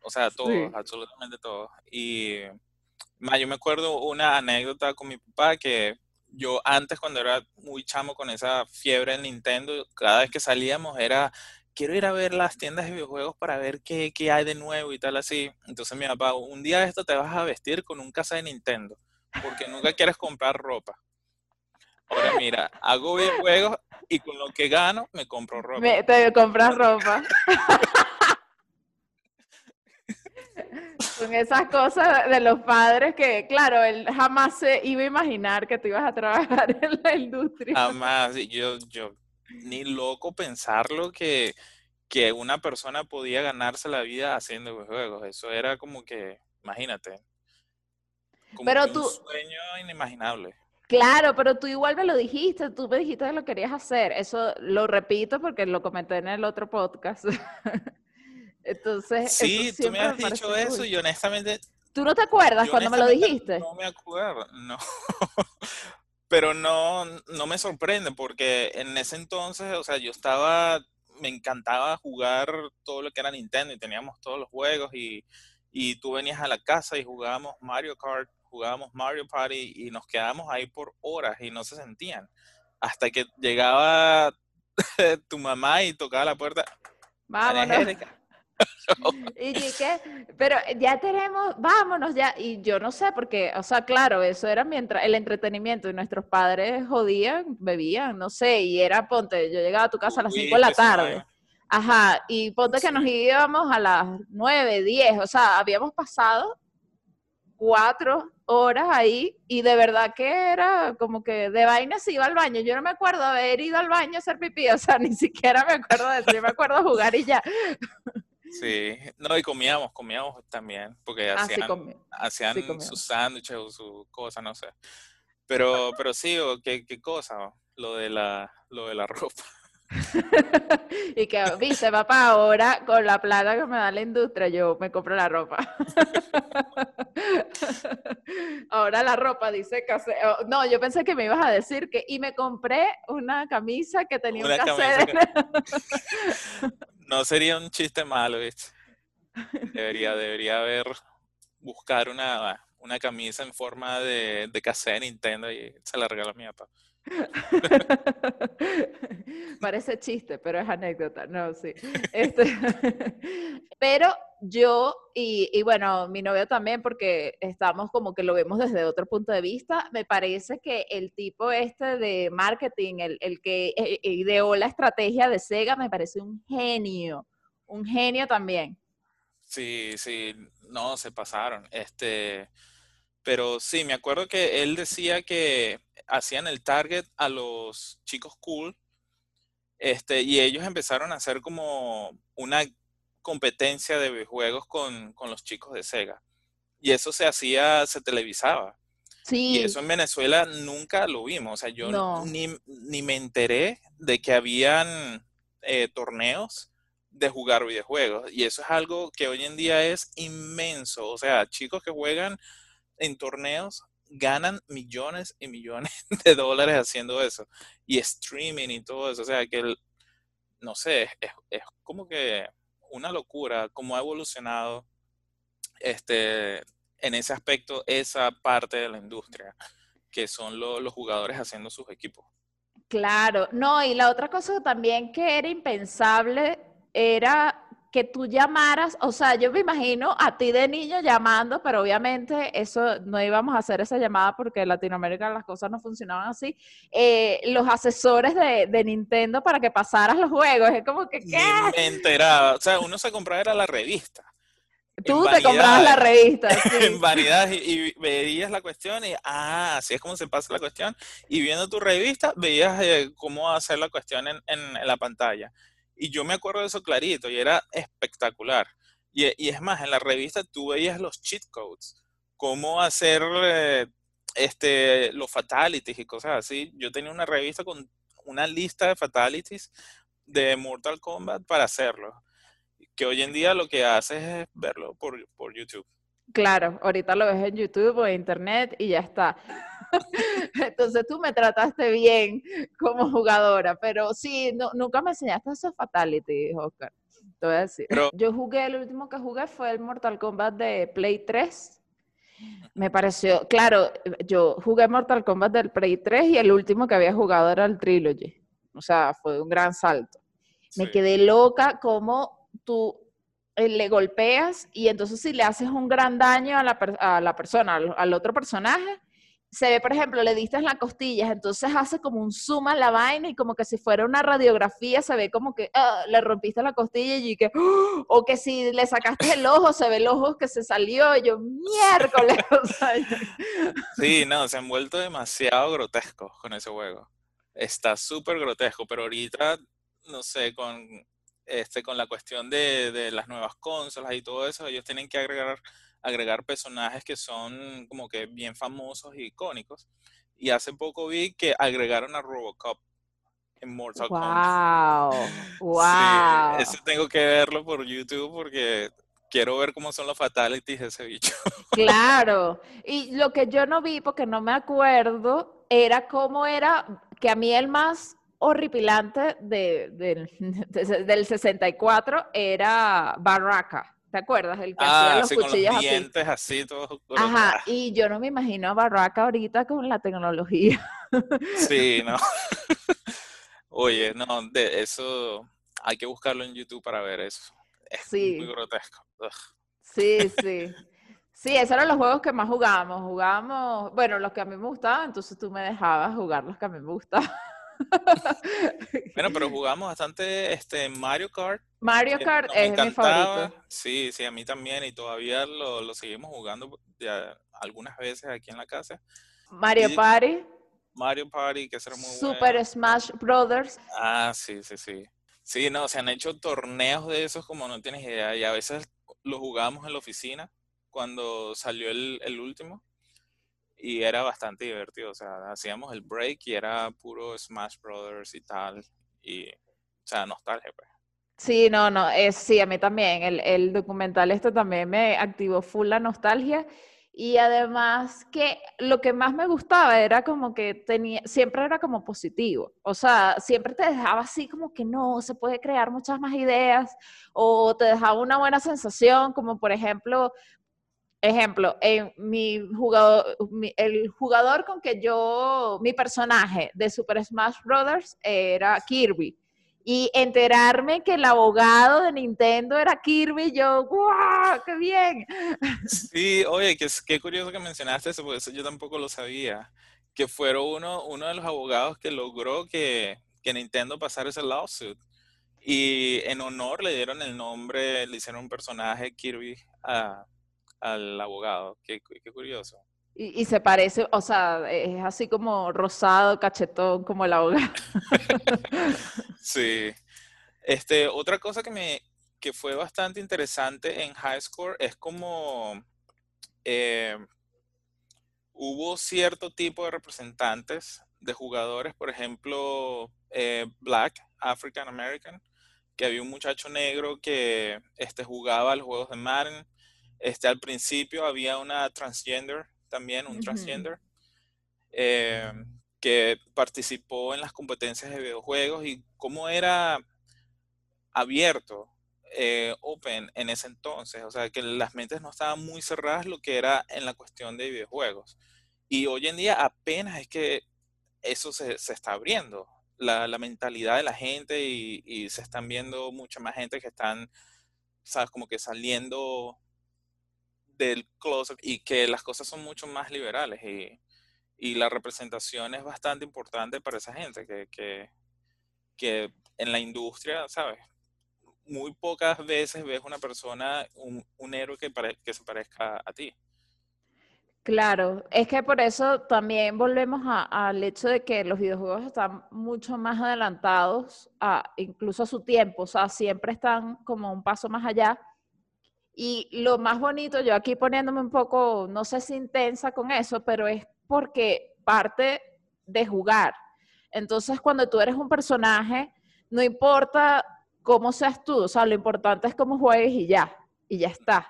Speaker 1: O sea, todos, absolutamente todos. Y yo me acuerdo una anécdota con mi papá que yo antes cuando era muy chamo con esa fiebre en Nintendo, cada vez que salíamos era, quiero ir a ver las tiendas de videojuegos para ver qué, hay de nuevo y tal así. Entonces mi papá, un día esto te vas a vestir con un casa de Nintendo, porque nunca quieres comprar ropa. Ahora mira, hago videojuegos y con lo que gano me compro ropa.
Speaker 3: Me, te compras ropa. Son esas cosas de los padres que, claro, él jamás se iba a imaginar que tú ibas a trabajar en la industria.
Speaker 1: Jamás, yo, yo, ni loco pensarlo que, que una persona podía ganarse la vida haciendo juegos. Eso era como que, imagínate, como
Speaker 3: pero
Speaker 1: un sueño inimaginable.
Speaker 3: Claro, pero tú igual me lo dijiste, tú me dijiste que lo querías hacer. Eso lo repito porque lo comenté en el otro podcast. Entonces,
Speaker 1: sí, tú me has dicho eso y honestamente...
Speaker 3: ¿Tú no te acuerdas cuando me lo dijiste?
Speaker 1: No me acuerdo, no. Pero no, no me sorprende porque en ese entonces, o sea, yo estaba, me encantaba jugar todo lo que era Nintendo y teníamos todos los juegos y, y tú venías a la casa y jugábamos Mario Kart, jugábamos Mario Party y nos quedábamos ahí por horas y no se sentían. Hasta que llegaba tu mamá y tocaba la puerta.
Speaker 3: Vámonos. y dije, pero ya tenemos, vámonos ya. Y yo no sé, porque, o sea, claro, eso era mientras el entretenimiento y nuestros padres jodían, bebían, no sé, y era, ponte, yo llegaba a tu casa a las 5 de la tarde. Ajá, y ponte que nos íbamos a las 9, 10, o sea, habíamos pasado cuatro horas ahí y de verdad que era como que de vaina se iba al baño. Yo no me acuerdo haber ido al baño a hacer pipí, o sea, ni siquiera me acuerdo de eso, yo me acuerdo jugar y ya.
Speaker 1: Sí, no, y comíamos, comíamos también, porque ah, hacían, sus sándwiches o sus cosas, no sé. Pero, pero sí, ¿qué, qué cosa? Lo de la, lo de la ropa.
Speaker 3: y que, viste, papá, ahora con la plata que me da la industria, yo me compro la ropa. ahora la ropa dice que oh, No, yo pensé que me ibas a decir que. Y me compré una camisa que tenía un cassette.
Speaker 1: No sería un chiste malo, ¿viste? Debería, debería haber, buscar una, una camisa en forma de, de cassette de Nintendo y se la regalo a mi papá.
Speaker 3: Parece chiste, pero es anécdota. No, sí. Este, pero yo, y, bueno, mi novio también, porque estamos como que lo vemos desde otro punto de vista, me parece que el tipo este de marketing, el, el que eh, ideó la estrategia de Sega, me parece un genio, un genio también.
Speaker 1: Sí, sí, no, se pasaron. Este, pero sí, me acuerdo que él decía que hacían el target a los chicos cool, este, y ellos empezaron a hacer como una competencia de videojuegos con, los chicos de Sega. Y eso se hacía, se televisaba. Sí. Y eso en Venezuela nunca lo vimos. O sea, yo ni, me enteré de que habían eh, torneos de jugar videojuegos. Y eso es algo que hoy en día es inmenso. O sea, chicos que juegan en torneos ganan millones y millones de dólares haciendo eso. Y streaming y todo eso. O sea, que, no sé, es, como que una locura cómo ha evolucionado este, en ese aspecto esa parte de la industria, que son los jugadores haciendo sus equipos.
Speaker 3: Claro, no, y la otra cosa también que era impensable era que tú llamaras, o sea, yo me imagino a ti de niño llamando, pero obviamente eso no íbamos a hacer esa llamada porque en Latinoamérica las cosas no funcionaban así. Eh, los asesores de, Nintendo para que pasaras los juegos, es como que, ¿qué?
Speaker 1: me enteraba, o sea, uno se compraba era la revista.
Speaker 3: Tú te comprabas la revista.
Speaker 1: Sí. en vanidad y, veías la cuestión y, ah, así es como se pasa la cuestión. Y viendo tu revista, veías eh, cómo hacer la cuestión en, en la pantalla. Y yo me acuerdo de eso clarito y era espectacular. Y, y, es más, en la revista tú veías los cheat codes, cómo hacer eh, este, los fatalities y cosas así. Yo tenía una revista con una lista de fatalities de Mortal Kombat para hacerlo. Que hoy en día lo que haces es verlo por, por YouTube.
Speaker 3: Claro, ahorita lo ves en YouTube o en Internet y ya está. Entonces tú me trataste bien como jugadora, pero sí, no, nunca me enseñaste esos fatalities, Oscar. Te voy a decir. Yo jugué, el último que jugué fue el Mortal Kombat de Play 3. Me pareció, claro, yo jugué Mortal Kombat del Play 3 y el último que había jugado era el Trilogy. O sea, fue un gran salto. Me quedé loca como tú le golpeas y entonces si le haces un gran daño a la, a la persona, al, otro personaje, se ve, por ejemplo, le diste en las costillas, entonces hace como un zoom a la vaina y como que si fuera una radiografía se ve como que ah, le rompiste la costilla y que, ¡oh! o que si le sacaste el ojo, se ve el ojo que se salió, yo, miércoles.
Speaker 1: sí, no, se han vuelto demasiado grotescos con ese juego. Está súper grotesco, pero ahorita, no sé, con este, con la cuestión de, las nuevas consolas y todo eso, ellos tienen que agregar, agregar personajes que son como que bien famosos y icónicos. Y hace poco vi que agregaron a Robocop en Mortal
Speaker 3: Kombat. ¡Wow!
Speaker 1: eso tengo que verlo por YouTube porque quiero ver cómo son los fatalities de ese bicho.
Speaker 3: Claro. Y lo que yo no vi, porque no me acuerdo, era cómo era, que a mí el más horripilante de, del 64 era Barraca. ¿Te acuerdas?
Speaker 1: El que hacía ah, los cuchillos con los dientes así, todos
Speaker 3: Ajá, y yo no me imagino a Barraca ahorita con la tecnología.
Speaker 1: Sí, no. Oye, no, de eso hay que buscarlo en YouTube para ver eso. Es muy grotesco.
Speaker 3: Sí, sí. Sí, esos eran los juegos que más jugábamos. Jugábamos, bueno, los que a mí me gustaban, entonces tú me dejabas jugar los que a mí me gustaban.
Speaker 1: bueno, pero jugamos bastante este Mario Kart.
Speaker 3: Mario Kart es mi favorito.
Speaker 1: Sí, sí, a mí también y todavía lo, seguimos jugando ya algunas veces aquí en la casa.
Speaker 3: Mario Party.
Speaker 1: Mario Party, que será muy
Speaker 3: Super Smash Brothers.
Speaker 1: Ah, sí, sí, sí. Sí, no, se han hecho torneos de esos como no tienes idea y a veces lo jugamos en la oficina cuando salió el, el último y era bastante divertido, o sea, hacíamos el break y era puro Smash Brothers y tal, y, o sea, nostalgia, pues.
Speaker 3: Sí, no, no, es, sí, a mí también, el, el documental esto también me activó full la nostalgia, Y además que lo que más me gustaba era como que tenía, siempre era como positivo. O sea, siempre te dejaba así como que no, se puede crear muchas más ideas o te dejaba una buena sensación, como por ejemplo, ejemplo, en mi jugador, el jugador con que yo, mi personaje de Super Smash Brothers era Kirby y enterarme que el abogado de Nintendo era Kirby, yo, ¡guau! ¡Qué bien!
Speaker 1: Sí, oye, qué, qué curioso que mencionaste eso, porque eso yo tampoco lo sabía. Que fueron uno, uno de los abogados que logró que, que Nintendo pasara ese lawsuit. Y en honor le dieron el nombre, le hicieron un personaje Kirby al abogado. Qué, qué curioso.
Speaker 3: Y, y, se parece, o sea, es así como rosado, cachetón, como el abogado.
Speaker 1: Sí. Este, otra cosa que me que fue bastante interesante en High Score es como eh, hubo cierto tipo de representantes de jugadores, por ejemplo, eh, Black, African American, que había un muchacho negro que este, jugaba los juegos de Madden. Este, al principio había una transgender también, un transgender. Eh, que participó en las competencias de videojuegos y cómo era abierto, eh, open en ese entonces, o sea, que las mentes no estaban muy cerradas lo que era en la cuestión de videojuegos. Y hoy en día apenas es que eso se, está abriendo, la, mentalidad de la gente y, y, se están viendo mucha más gente que están, sabes, como que saliendo del closet y que las cosas son mucho más liberales y y la representación es bastante importante para esa gente que, que, que en la industria, ¿sabes? Muy pocas veces ves una persona, un, un héroe que, que se parezca a ti.
Speaker 3: Claro, es que por eso también volvemos al hecho de que los videojuegos están mucho más adelantados, a, incluso a su tiempo, o sea, siempre están como un paso más allá. Y lo más bonito, yo aquí poniéndome un poco, no sé si intensa con eso, pero es porque parte de jugar. Entonces, cuando tú eres un personaje, no importa cómo seas tú, o sea, lo importante es cómo juegues y ya, y ya está.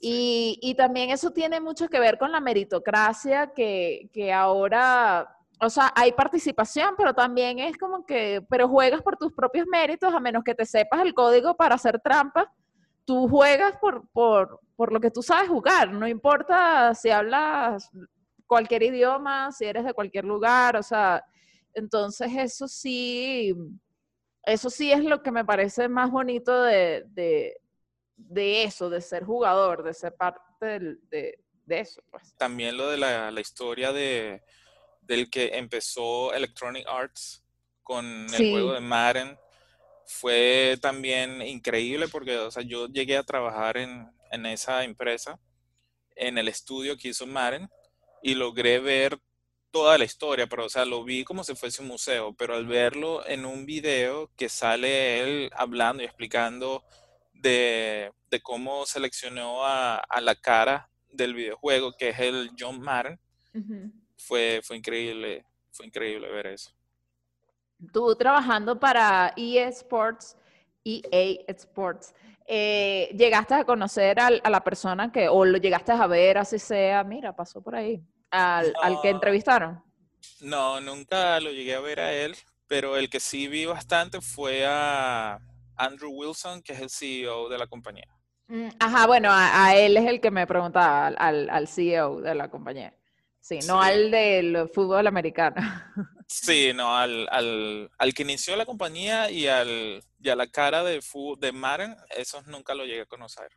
Speaker 3: Y, también eso tiene mucho que ver con la meritocracia que, que ahora, o sea, hay participación, pero también es como que, pero juegas por tus propios méritos, a menos que te sepas el código para hacer trampa, tú juegas por, por, por lo que tú sabes jugar, no importa si hablas cualquier idioma, si eres de cualquier lugar, o sea, entonces eso sí, eso sí es lo que me parece más bonito de, de, eso, de ser jugador, de ser parte de, eso. Pues.
Speaker 1: También lo de la, historia de, del que empezó Electronic Arts con el juego de Madden fue también increíble porque, o sea, yo llegué a trabajar en, en esa empresa, en el estudio que hizo Madden, y logré ver toda la historia, pero o sea, lo vi como si fuese un museo, pero al verlo en un video que sale él hablando y explicando de, cómo seleccionó a, la cara del videojuego, que es el John Madden, fue, fue increíble, fue increíble ver eso.
Speaker 3: Tú trabajando para EA Sports, EA Sports, eh, llegaste a conocer a la persona que, o lo llegaste a ver, así sea, mira, pasó por ahí, al, que entrevistaron.
Speaker 1: No, nunca lo llegué a ver a él, pero el que sí vi bastante fue a Andrew Wilson, que es el CEO de la compañía.
Speaker 3: Mm, ajá, bueno, a, él es el que me preguntaba, al, al CEO de la compañía. Sí, no al del fútbol americano.
Speaker 1: Sí, no, al, al, que inició la compañía y, al, a la cara de, de Madden, esos nunca lo llegué a conocer.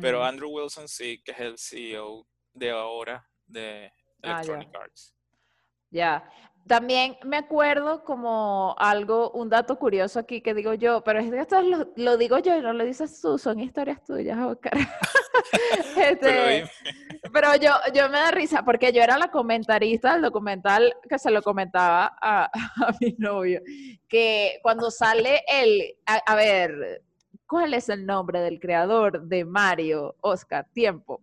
Speaker 1: Pero mm. Andrew Wilson sí, que es el CEO de ahora de ah, Electronic Arts.
Speaker 3: Ya. También me acuerdo como algo, un dato curioso aquí que digo yo, pero es que esto lo, digo yo y no lo dices tú, son historias tuyas, Oscar. este, pero, yo, yo me da risa porque yo era la comentarista del documental que se lo comentaba a, mi novio, que cuando sale el, a, ver, ¿cuál es el nombre del creador de Mario, Oscar? Tiempo.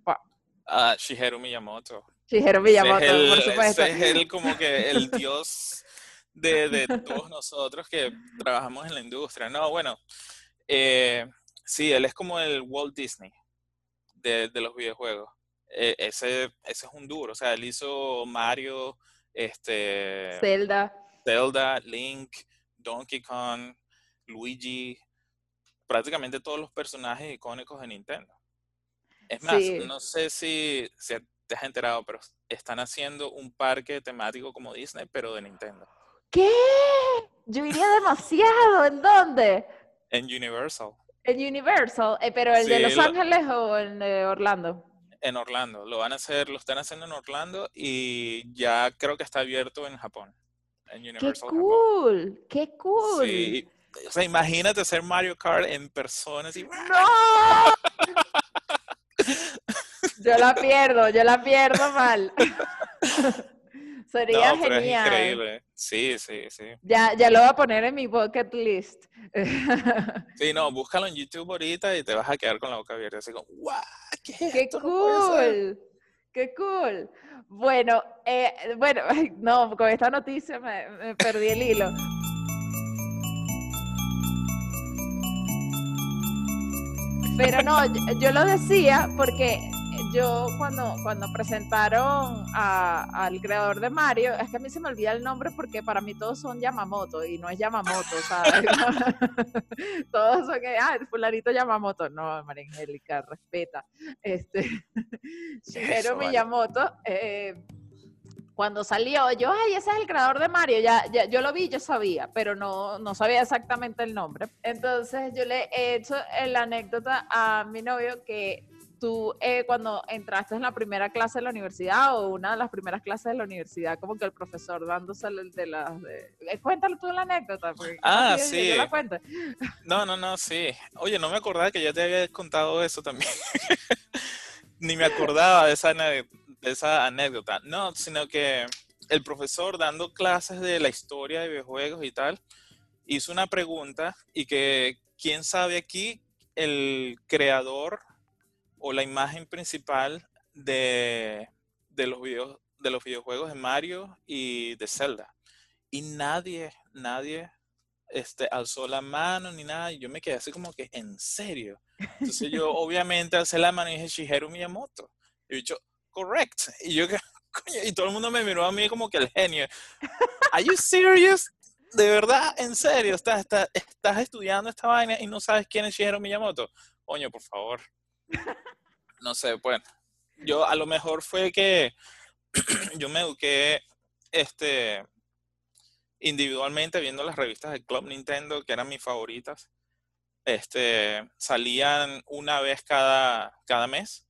Speaker 1: Ah, Shigeru Miyamoto.
Speaker 3: Shigeru Miyamoto, por supuesto.
Speaker 1: Es él como que el dios de, de, todos nosotros que trabajamos en la industria. No, bueno, eh, sí, él es como el Walt Disney de, de los videojuegos. eh, ese, ese es un duro. O sea, él hizo Mario, este,
Speaker 3: Zelda.
Speaker 1: Zelda, Link, Donkey Kong, Luigi, prácticamente todos los personajes icónicos de Nintendo. Es más,
Speaker 3: Sí.
Speaker 1: no sé si, si te has enterado, pero están haciendo un parque temático como Disney, pero de Nintendo.
Speaker 3: ¿Qué? Yo iría demasiado. ¿En dónde?
Speaker 1: En Universal,
Speaker 3: En Universal, eh, pero el de Los
Speaker 1: lo-
Speaker 3: Ángeles o el de Orlando.
Speaker 1: en Orlando. Lo van a hacer, lo están haciendo en Orlando y ya creo que está abierto en Japón. En
Speaker 3: ¡Qué
Speaker 1: Japón.
Speaker 3: cool! ¡Qué cool!
Speaker 1: Sí, o sea, imagínate hacer Mario Kart en persona así.
Speaker 3: ¡No! Yo la pierdo, yo la pierdo mal. Sería
Speaker 1: No, pero es
Speaker 3: genial.
Speaker 1: increíble. Sí, sí, sí.
Speaker 3: Ya, ya lo voy a poner en mi bucket list.
Speaker 1: Sí, no, búscalo en YouTube ahorita y te vas a quedar con la boca abierta. Así como, ¡guau! ¿Qué es
Speaker 3: ¡Qué
Speaker 1: esto? No puede ser".
Speaker 3: cool! ¡Qué cool! Bueno, eh, bueno, no, con esta noticia me, me perdí el hilo. Pero no, yo, yo lo decía porque yo cuando, cuando presentaron a- al creador de Mario, es que a mí se me olvida el nombre porque para mí todos son Yamamoto y no es Yamamoto, ¿sabes? todos son que, ah, el fulanito Yamamoto. No, María Angélica, respeta. Este, Shigeru
Speaker 1: vale.
Speaker 3: Miyamoto, eh, cuando salió, yo, ay, ese es el creador de Mario, ya, ya yo lo vi, yo sabía, pero no, no sabía exactamente el nombre. Entonces yo le he hecho la anécdota a mi novio que tú eh, cuando entraste en la primera clase de la universidad o una de las primeras clases de la universidad, como que el profesor dándose el de las... de- eh, cuéntalo tú la anécdota. porque ¿cómo
Speaker 1: Ah,
Speaker 3: que yo
Speaker 1: sí.
Speaker 3: la cuente?
Speaker 1: No, no, no, sí. Oye, no me acordaba que ya te había contado eso también. Ni me acordaba de esa, de esa anécdota. No, sino que el profesor dando clases de la historia de videojuegos y tal, hizo una pregunta y que, ¿quién sabe aquí el creador o la imagen principal de, de los, videos, de los videojuegos de Mario y de Zelda? Y nadie, nadie este, alzó la mano ni nada, y yo me quedé así como que, ¿en serio? Entonces yo obviamente alcé la mano y dije, Shigeru Miyamoto. Y dicho, correct. Y yo, coño, y todo el mundo me miró a mí como que el genio. ¿Are you serious? ¿De verdad? ¿En serio? ¿Estás, estás, estás estudiando esta vaina y no sabes quién es Shigeru Miyamoto? Coño, por favor. No sé, bueno. Yo a lo mejor fue que yo me eduqué este, individualmente viendo las revistas de Club Nintendo, que eran mis favoritas. Este, salían una vez cada, cada mes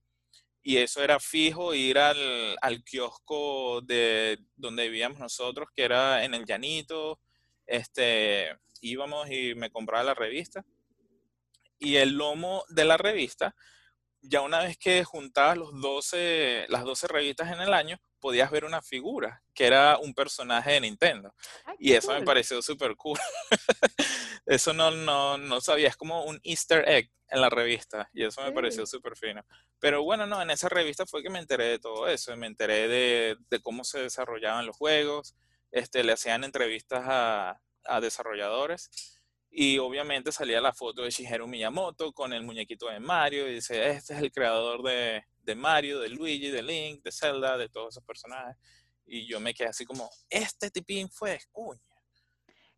Speaker 1: y eso era fijo, ir al, al kiosco de donde vivíamos nosotros, que era en el Llanito. Este, íbamos y me compraba la revista. Y el lomo de la revista, ya una vez que juntabas los 12, las 12 revistas en el año, podías ver una figura, que era un personaje de Nintendo.
Speaker 3: Ay,
Speaker 1: Y eso me
Speaker 3: cool.
Speaker 1: pareció súper cool. eso no, no, no sabía, es como un easter egg en la revista y eso me
Speaker 3: Sí.
Speaker 1: pareció súper fino. Pero bueno, no, en esa revista fue que me enteré de todo eso, me enteré de, de cómo se desarrollaban los juegos, este, le hacían entrevistas a, a desarrolladores y obviamente salía la foto de Shigeru Miyamoto con el muñequito de Mario y dice, este es el creador de, de Mario, de Luigi, de Link, de Zelda, de todos esos personajes. Y yo me quedé así como, este tipín fue, cuña.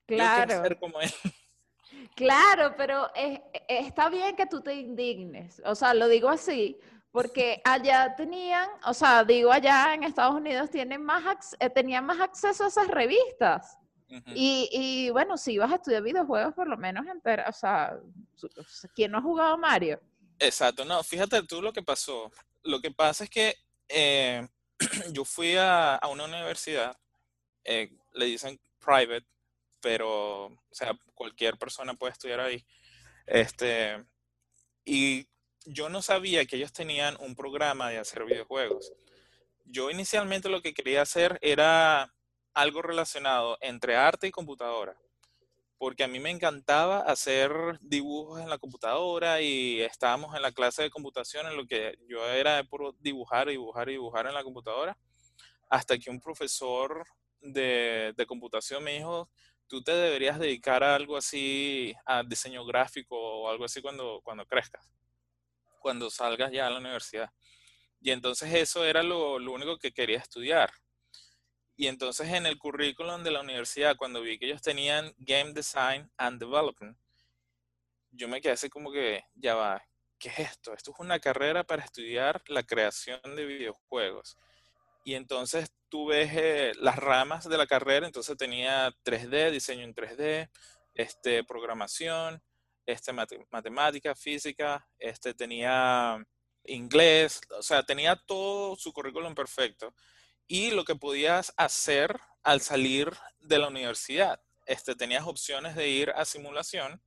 Speaker 1: Yo quiero
Speaker 3: Claro.
Speaker 1: ser como él.
Speaker 3: Claro, pero es- es- está bien que tú te indignes. O sea, lo digo así, porque allá tenían, o sea, digo allá en Estados Unidos tienen más eh, tenían más acceso a esas revistas. Y, y bueno, si ibas a estudiar videojuegos, por lo menos o sea, ¿quién no ha jugado Mario?
Speaker 1: Exacto, no, fíjate tú lo que pasó. Lo que pasa es que eh, yo fui a, a una universidad, eh, le dicen private, pero, o sea, cualquier persona puede estudiar ahí. Este, y yo no sabía que ellos tenían un programa de hacer videojuegos. Yo inicialmente lo que quería hacer era algo relacionado entre arte y computadora, porque a mí me encantaba hacer dibujos en la computadora y estábamos en la clase de computación en lo que yo era de puro dibujar, dibujar, dibujar en la computadora, hasta que un profesor de, de computación me dijo, tú te deberías dedicar a algo así, a diseño gráfico o algo así cuando, cuando crezcas, cuando salgas ya a la universidad. Y entonces eso era lo, lo único que quería estudiar. Y entonces en el currículum de la universidad, cuando vi que ellos tenían Game Design and Development, yo me quedé así como que, ya va, ¿qué es esto? Esto es una carrera para estudiar la creación de videojuegos. Y entonces tú ves eh, las ramas de la carrera, entonces tenía 3D, diseño en 3D, este, programación, este, matemática, física, este, tenía inglés, o sea, tenía todo su currículum perfecto. Y lo que podías hacer al salir de la universidad, este, tenías opciones de ir a simulación,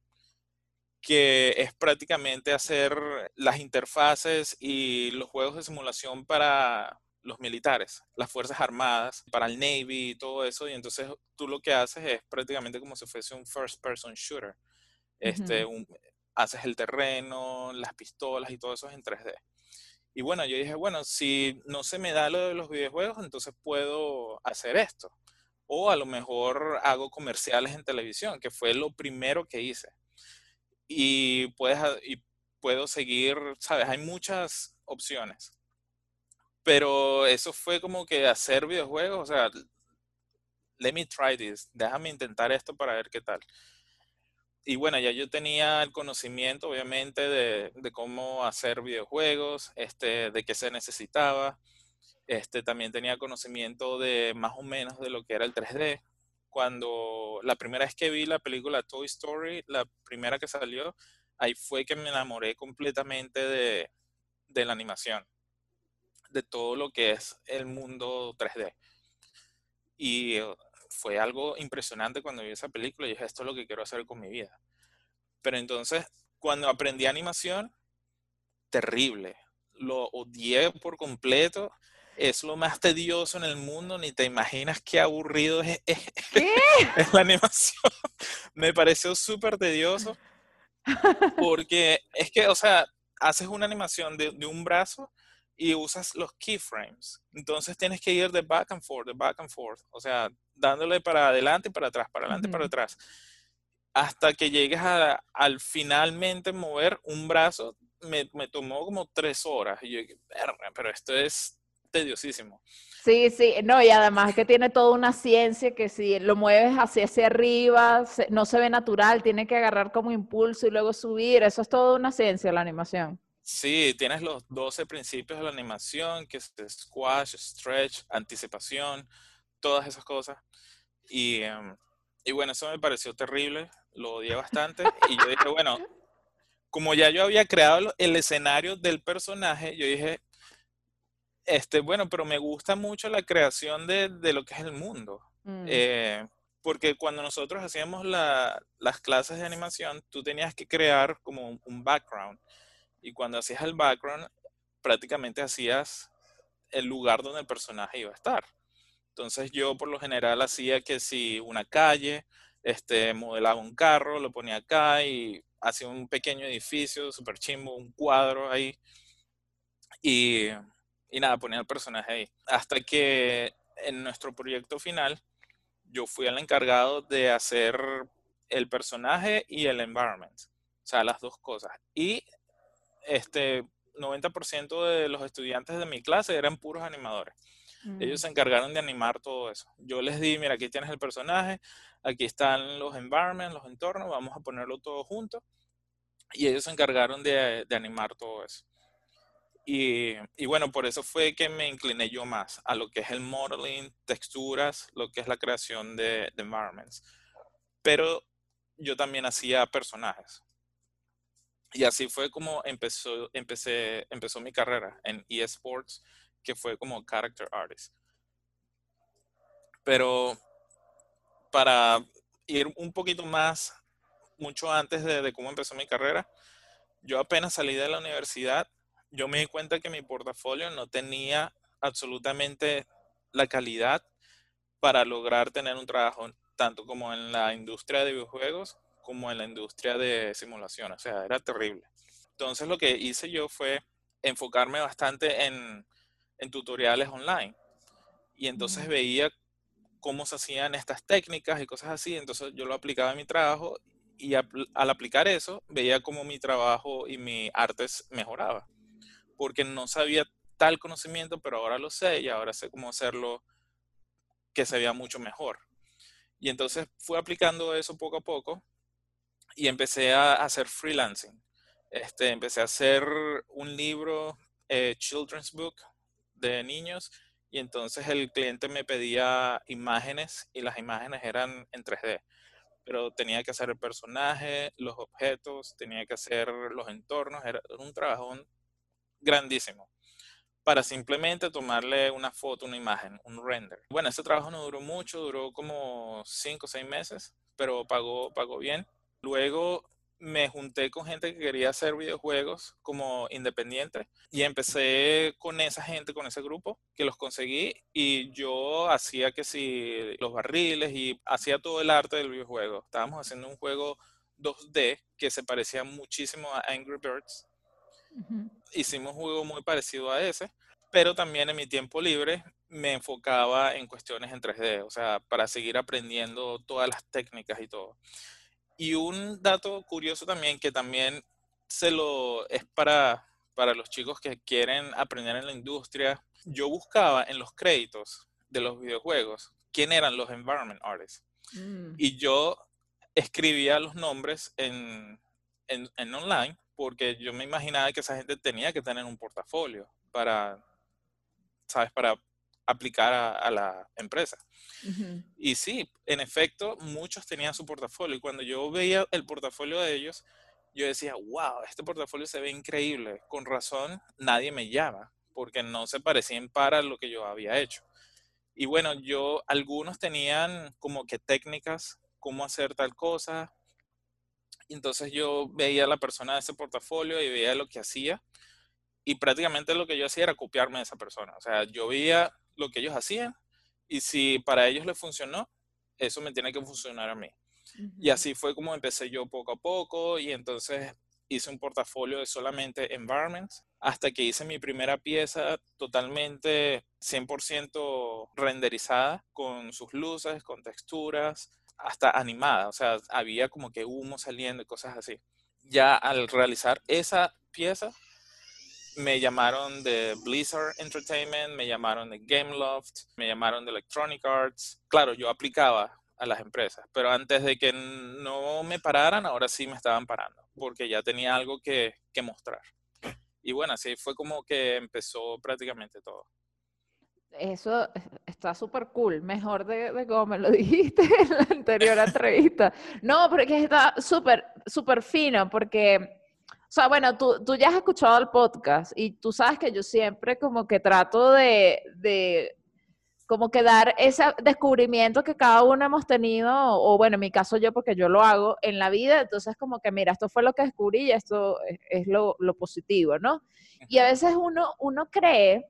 Speaker 1: que es prácticamente hacer las interfaces y los juegos de simulación para los militares, las Fuerzas Armadas, para el Navy y todo eso. Y entonces tú lo que haces es prácticamente como si fuese un first person shooter. Este, haces el terreno, las pistolas y todo eso es en 3D. Y bueno, yo dije, bueno, si no se me da lo de los videojuegos, entonces puedo hacer esto. O a lo mejor hago comerciales en televisión, que fue lo primero que hice. Y, puedes, y puedo seguir, sabes, hay muchas opciones. Pero eso fue como que hacer videojuegos, o sea, let me try this, déjame intentar esto para ver qué tal. Y bueno, ya yo tenía el conocimiento, obviamente, de, de cómo hacer videojuegos, este, de qué se necesitaba. Este, también tenía conocimiento de más o menos de lo que era el 3D. Cuando la primera vez que vi la película Toy Story, la primera que salió, ahí fue que me enamoré completamente de, de la animación de todo lo que es el mundo 3D. Y fue algo impresionante cuando vi esa película y dije, esto es lo que quiero hacer con mi vida. Pero entonces, cuando aprendí animación, terrible. Lo odié por completo. Es lo más tedioso en el mundo. Ni te imaginas qué aburrido es, es la animación. Me pareció súper tedioso. Porque es que, o sea, haces una animación de, de un brazo y usas los keyframes. Entonces tienes que ir de back and forth, de back and forth, o sea, dándole para adelante y para atrás, para adelante y para atrás, hasta que llegues a, al finalmente mover un brazo. Me, me tomó como tres horas y yo dije, pero esto es tediosísimo.
Speaker 3: Sí, sí, no, y además que tiene toda una ciencia que si lo mueves hacia hacia arriba, no se ve natural, tiene que agarrar como impulso y luego subir, eso es toda una ciencia la animación.
Speaker 1: Sí, tienes los 12 principios de la animación, que es squash, stretch, anticipación, todas esas cosas. Y, em, y bueno, eso me pareció terrible, lo odié bastante. Y yo dije, bueno, como ya yo había creado el escenario del personaje, yo dije, este, bueno, pero me gusta mucho la creación de, de lo que es el mundo. Mm. Eh, porque cuando nosotros hacíamos la, las clases de animación, tú tenías que crear como un background y cuando hacías el background, prácticamente hacías el lugar donde el personaje iba a estar. Entonces yo por lo general hacía que si una calle, este, modelaba un carro, lo ponía acá y hacía un pequeño edificio, súper chimbo, un cuadro ahí. Y, y nada, ponía el personaje ahí. Hasta que en nuestro proyecto final, yo fui el encargado de hacer el personaje y el environment. O sea, las dos cosas. Y este 90% de los estudiantes de mi clase eran puros animadores. Ellos mm. se encargaron de animar todo eso. Yo les di, mira, aquí tienes el personaje, aquí están los environments, los entornos, vamos a ponerlo todo junto. Y ellos se encargaron de, animar todo eso. Y, y, bueno, por eso fue que me incliné yo más a lo que es el modeling, texturas, lo que es la creación de, de environments. Pero yo también hacía personajes. Y así fue como empezó, empecé, empezó mi carrera en eSports, que fue como character artist. Pero para ir un poquito más, mucho antes de, de, cómo empezó mi carrera, yo apenas salí de la universidad, yo me di cuenta que mi portafolio no tenía absolutamente la calidad para lograr tener un trabajo tanto como en la industria de videojuegos como en la industria de simulación, o sea, era terrible. Entonces lo que hice yo fue enfocarme bastante en, tutoriales online. Y entonces veía cómo se hacían estas técnicas y cosas así, entonces yo lo aplicaba en mi trabajo y al aplicar eso veía cómo mi trabajo y mi arte mejoraba, porque no sabía tal conocimiento, pero ahora lo sé y ahora sé cómo hacerlo que se vea mucho mejor. Y entonces fui aplicando eso poco a poco y empecé a hacer freelancing. Este, empecé a hacer un libro, eh, Children's Book, de niños, y entonces el cliente me pedía imágenes y las imágenes eran en 3D. Pero tenía que hacer el personaje, los objetos, tenía que hacer los entornos, era un trabajo grandísimo para simplemente tomarle una foto, una imagen, un render. Bueno, ese trabajo no duró mucho, duró como 5 o 6 meses, pero pagó, pagó bien. Luego me junté con gente que quería hacer videojuegos como independiente y empecé con esa gente, con ese grupo que los conseguí y yo hacía que si los barriles y hacía todo el arte del videojuego. Estábamos haciendo un juego 2D que se parecía muchísimo a Angry Birds. Hicimos un juego muy parecido a ese, pero también en mi tiempo libre me enfocaba en cuestiones en 3D, o sea, para seguir aprendiendo todas las técnicas y todo. Y un dato curioso también que también se lo es para, para los chicos que quieren aprender en la industria. Yo buscaba en los créditos de los videojuegos quién eran los environment artists. Mm. Y yo escribía los nombres en, en, en, online porque yo me imaginaba que esa gente tenía que tener un portafolio para, ¿sabes? Para aplicar a, la empresa. Y sí, en efecto, muchos tenían su portafolio. Y cuando yo veía el portafolio de ellos, yo decía, wow, este portafolio se ve increíble. Con razón, nadie me llama, porque no se parecían para lo que yo había hecho. Y bueno, yo, algunos tenían como que técnicas, cómo hacer tal cosa. Entonces yo veía a la persona de ese portafolio y veía lo que hacía. Y prácticamente lo que yo hacía era copiarme de esa persona. O sea, yo veía lo que ellos hacían y si para ellos les funcionó, eso me tiene que funcionar a mí. Y así fue como empecé yo poco a poco y entonces hice un portafolio de solamente environments hasta que hice mi primera pieza totalmente 100% renderizada con sus luces, con texturas, hasta animada, o sea, había como que humo saliendo y cosas así. Ya al realizar esa pieza, me llamaron de Blizzard Entertainment, me llamaron de Gameloft, me llamaron de Electronic Arts. Claro, yo aplicaba a las empresas, pero antes de que no me pararan, ahora sí me estaban parando, porque ya tenía algo que, que mostrar. Y bueno, así fue como que empezó prácticamente todo.
Speaker 3: Eso está súper cool, mejor de, de como me lo dijiste en la anterior entrevista. No, pero es que está súper, súper fino, porque sea, bueno, tú, tú ya has escuchado el podcast y tú sabes que yo siempre como que trato de, de como que dar ese descubrimiento que cada uno hemos tenido, o bueno, en mi caso yo, porque yo lo hago en la vida, entonces como que mira, esto fue lo que descubrí y esto es, lo, lo, positivo, ¿no? Y a veces uno, uno cree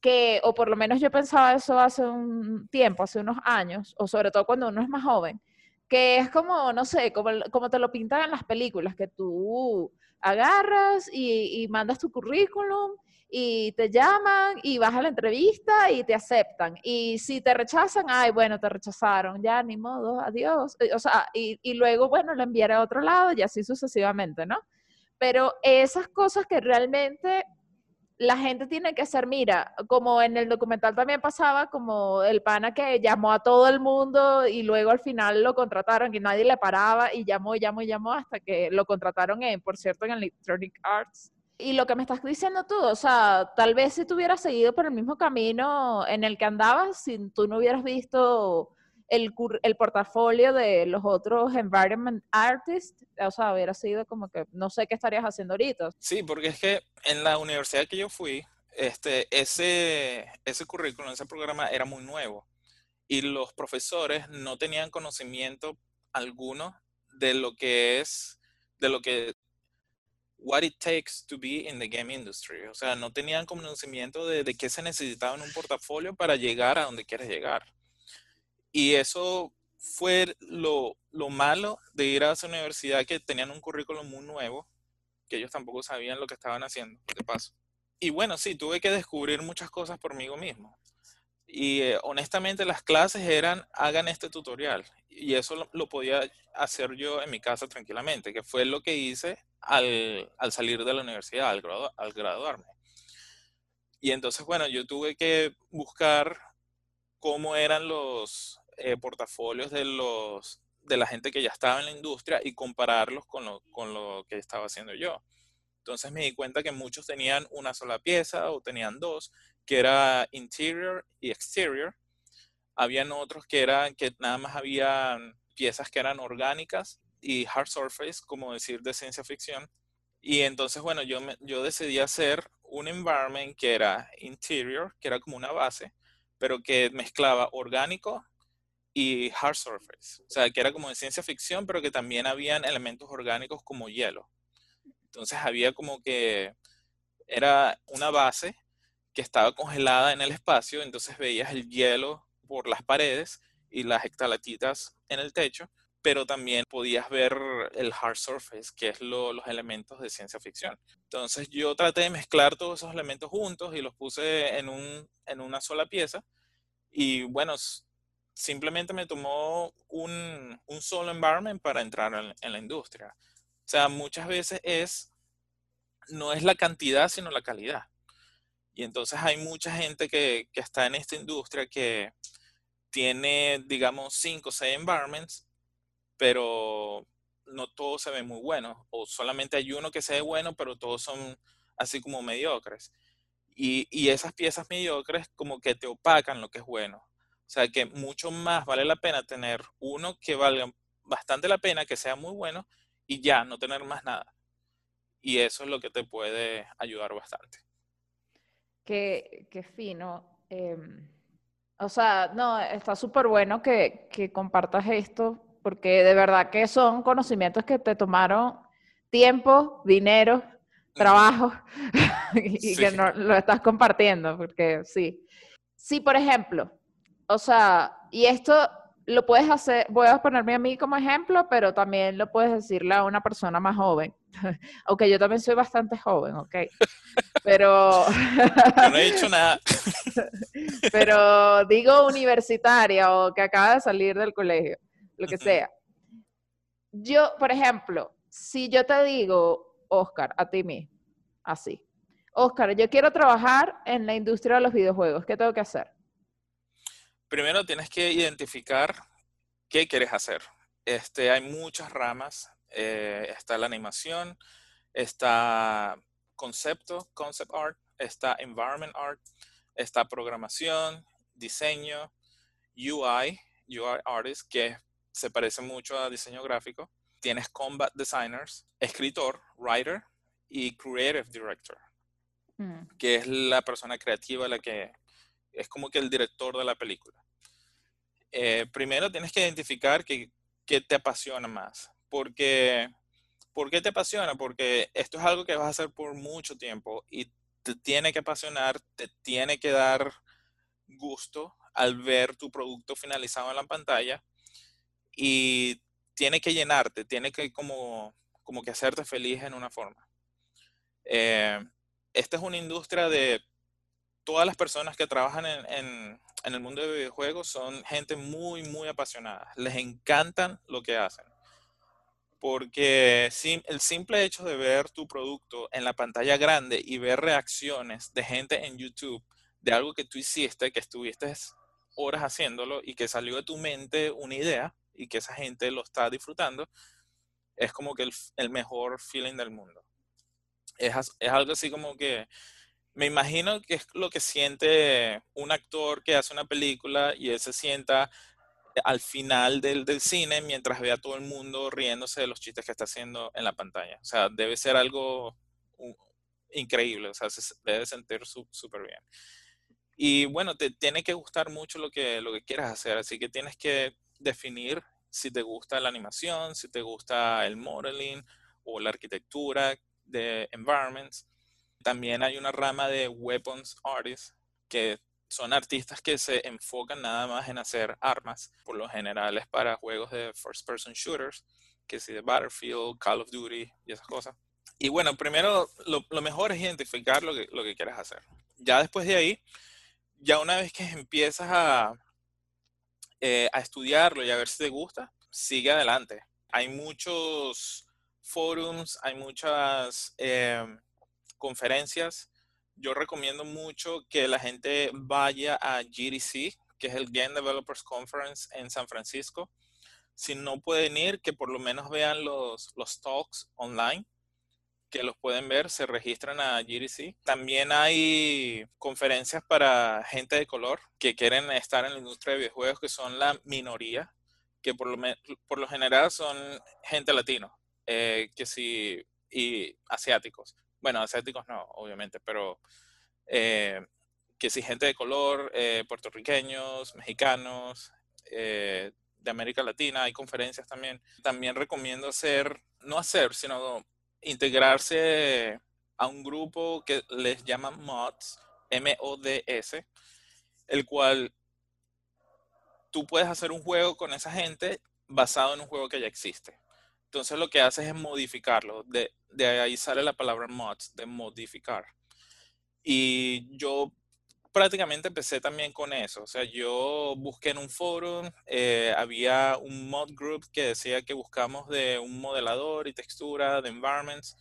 Speaker 3: que, o por lo menos yo pensaba eso hace un tiempo, hace unos años, o sobre todo cuando uno es más joven, que es como, no sé, como, como te lo pintan en las películas, que tú agarras y, mandas tu currículum y te llaman y vas a la entrevista y te aceptan. Y si te rechazan, ay, bueno, te rechazaron, ya ni modo, adiós. Eh, o sea, y, y luego, bueno, lo enviaré a otro lado y así sucesivamente, ¿no? Pero esas cosas que realmente la gente tiene que ser, mira, como en el documental también pasaba, como el pana que llamó a todo el mundo y luego al final lo contrataron y nadie le paraba y llamó llamó llamó hasta que lo contrataron en, por cierto, en Electronic Arts. Y lo que me estás diciendo tú, o sea, tal vez si tú hubieras seguido por el mismo camino en el que andabas, si tú no hubieras visto el, el portafolio de los otros environment artists, o sea, hubiera sido como que no sé qué estarías haciendo ahorita.
Speaker 1: Sí, porque es que en la universidad que yo fui, este, ese, ese currículum, ese programa era muy nuevo y los profesores no tenían conocimiento alguno de lo que es, de lo que, what it takes to be in the game industry. O sea, no tenían conocimiento de, de qué se necesitaba en un portafolio para llegar a donde quieres llegar. Y eso fue lo, malo de ir a esa universidad que tenían un currículum muy nuevo, que ellos tampoco sabían lo que estaban haciendo, de paso. Y bueno, sí, tuve que descubrir muchas cosas por mí mismo. Y eh, honestamente las clases eran, hagan este tutorial. Y eso lo, podía hacer yo en mi casa tranquilamente, que fue lo que hice al, salir de la universidad, al, al graduarme. Y entonces, bueno, yo tuve que buscar cómo eran los eh, portafolios de, los, de la gente que ya estaba en la industria y compararlos con lo, con lo que estaba haciendo yo. Entonces me di cuenta que muchos tenían una sola pieza o tenían dos, que era interior y exterior. Habían otros que eran que nada más habían piezas que eran orgánicas y hard surface, como decir de ciencia ficción. Y entonces, bueno, yo, yo decidí hacer un environment que era interior, que era como una base, pero que mezclaba orgánico y hard surface. O sea, que era como de ciencia ficción, pero que también habían elementos orgánicos como hielo. Entonces había como que era una base que estaba congelada en el espacio, entonces veías el hielo por las paredes y las estalactitas en el techo, pero también podías ver el hard surface, que es los elementos de ciencia ficción. Entonces yo traté de mezclar todos esos elementos juntos y los puse en, un, en una sola pieza. Y bueno, simplemente me tomó un, un solo environment para entrar en, en, la industria. O sea, muchas veces es, no es la cantidad, sino la calidad. Y entonces hay mucha gente que, que está en esta industria que tiene, digamos, cinco o seis environments, pero no todos se ven muy buenos, o solamente hay uno que se ve bueno, pero todos son así como mediocres. Y, y, esas piezas mediocres como que te opacan lo que es bueno. O sea que mucho más vale la pena tener uno que valga bastante la pena, que sea muy bueno, y ya, no tener más nada. Y eso es lo que te puede ayudar bastante.
Speaker 3: Qué, qué fino. Em, o sea, no, está súper bueno que, que compartas esto porque de verdad que son conocimientos que te tomaron tiempo, dinero, trabajo y que no, lo estás compartiendo, porque sí. Sí, por ejemplo, o sea, y esto lo puedes hacer, voy a ponerme a mí como ejemplo, pero también lo puedes decirle a una persona más joven. Aunque yo también soy bastante joven, ¿ok? Pero...
Speaker 1: no he dicho nada.
Speaker 3: pero digo universitaria o que acaba de salir del colegio lo que sea. Yo, por ejemplo, si yo te digo, Oscar, a ti mismo, así, Oscar, yo quiero trabajar en la industria de los videojuegos, ¿qué tengo que hacer?
Speaker 1: Primero tienes que identificar qué quieres hacer. Este, hay muchas ramas. Eh, está la animación, está concepto, concept art, está environment art, está programación, diseño, UI, UI artist, que es se parece mucho a diseño gráfico. Tienes combat designers, escritor, writer y creative director, mm. que es la persona creativa, la que es como que el director de la película. Eh, primero tienes que identificar qué te apasiona más, porque ¿por qué te apasiona? Porque esto es algo que vas a hacer por mucho tiempo y te tiene que apasionar, te tiene que dar gusto al ver tu producto finalizado en la pantalla y tiene que llenarte, tiene que como, como que hacerte feliz en una forma. Eh, esta es una industria de todas las personas que trabajan en, en, el mundo de videojuegos son gente muy, muy apasionada. Les encantan lo que hacen. Porque el simple hecho de ver tu producto en la pantalla grande y ver reacciones de gente en YouTube de algo que tú hiciste, que estuviste horas haciéndolo y que salió de tu mente una idea, y que esa gente lo está disfrutando, es como que el, mejor feeling del mundo. Es, es, algo así como que me imagino que es lo que siente un actor que hace una película y él se sienta al final del, del, cine mientras ve a todo el mundo riéndose de los chistes que está haciendo en la pantalla. O sea, debe ser algo increíble, o sea, se debe sentir súper bien. Y bueno, te tiene que gustar mucho lo que, lo que quieras hacer, así que tienes que definir si te gusta la animación, si te gusta el modeling o la arquitectura de environments. También hay una rama de weapons artists que son artistas que se enfocan nada más en hacer armas, por lo general es para juegos de first person shooters, que si de Battlefield, Call of Duty y esas cosas. Y bueno, primero lo, lo mejor es identificar lo que, lo que quieres hacer. Ya después de ahí, ya una vez que empiezas a, eh, a estudiarlo y a ver si te gusta, sigue adelante. Hay muchos forums, hay muchas em, conferencias yo recomiendo mucho que la gente vaya a GDC, que es el Game Developers Conference en San Francisco. Si no pueden ir, que por lo menos vean los, los talks online, que los pueden ver, se registran a GDC. También hay conferencias para gente de color que quieren estar en la industria de videojuegos, que son la minoría, que por lo, por lo general son gente latino, eh, que sí, y asiáticos. Bueno, asiáticos no, obviamente, pero eh, que si gente de color, eh, puertorriqueños, mexicanos, de América Latina, hay conferencias también. También recomiendo hacer, no hacer, sino integrarse a un grupo que les llaman MODS, M-O-D-S, el cual tú puedes hacer un juego con esa gente basado en un juego que ya existe. Entonces lo que haces es modificarlo. De, de ahí sale la palabra mods, de modificar. Y yo prácticamente empecé también con eso. O sea, yo busqué en un foro, eh, había un mod group que decía que buscamos de un modelador y textura de environments.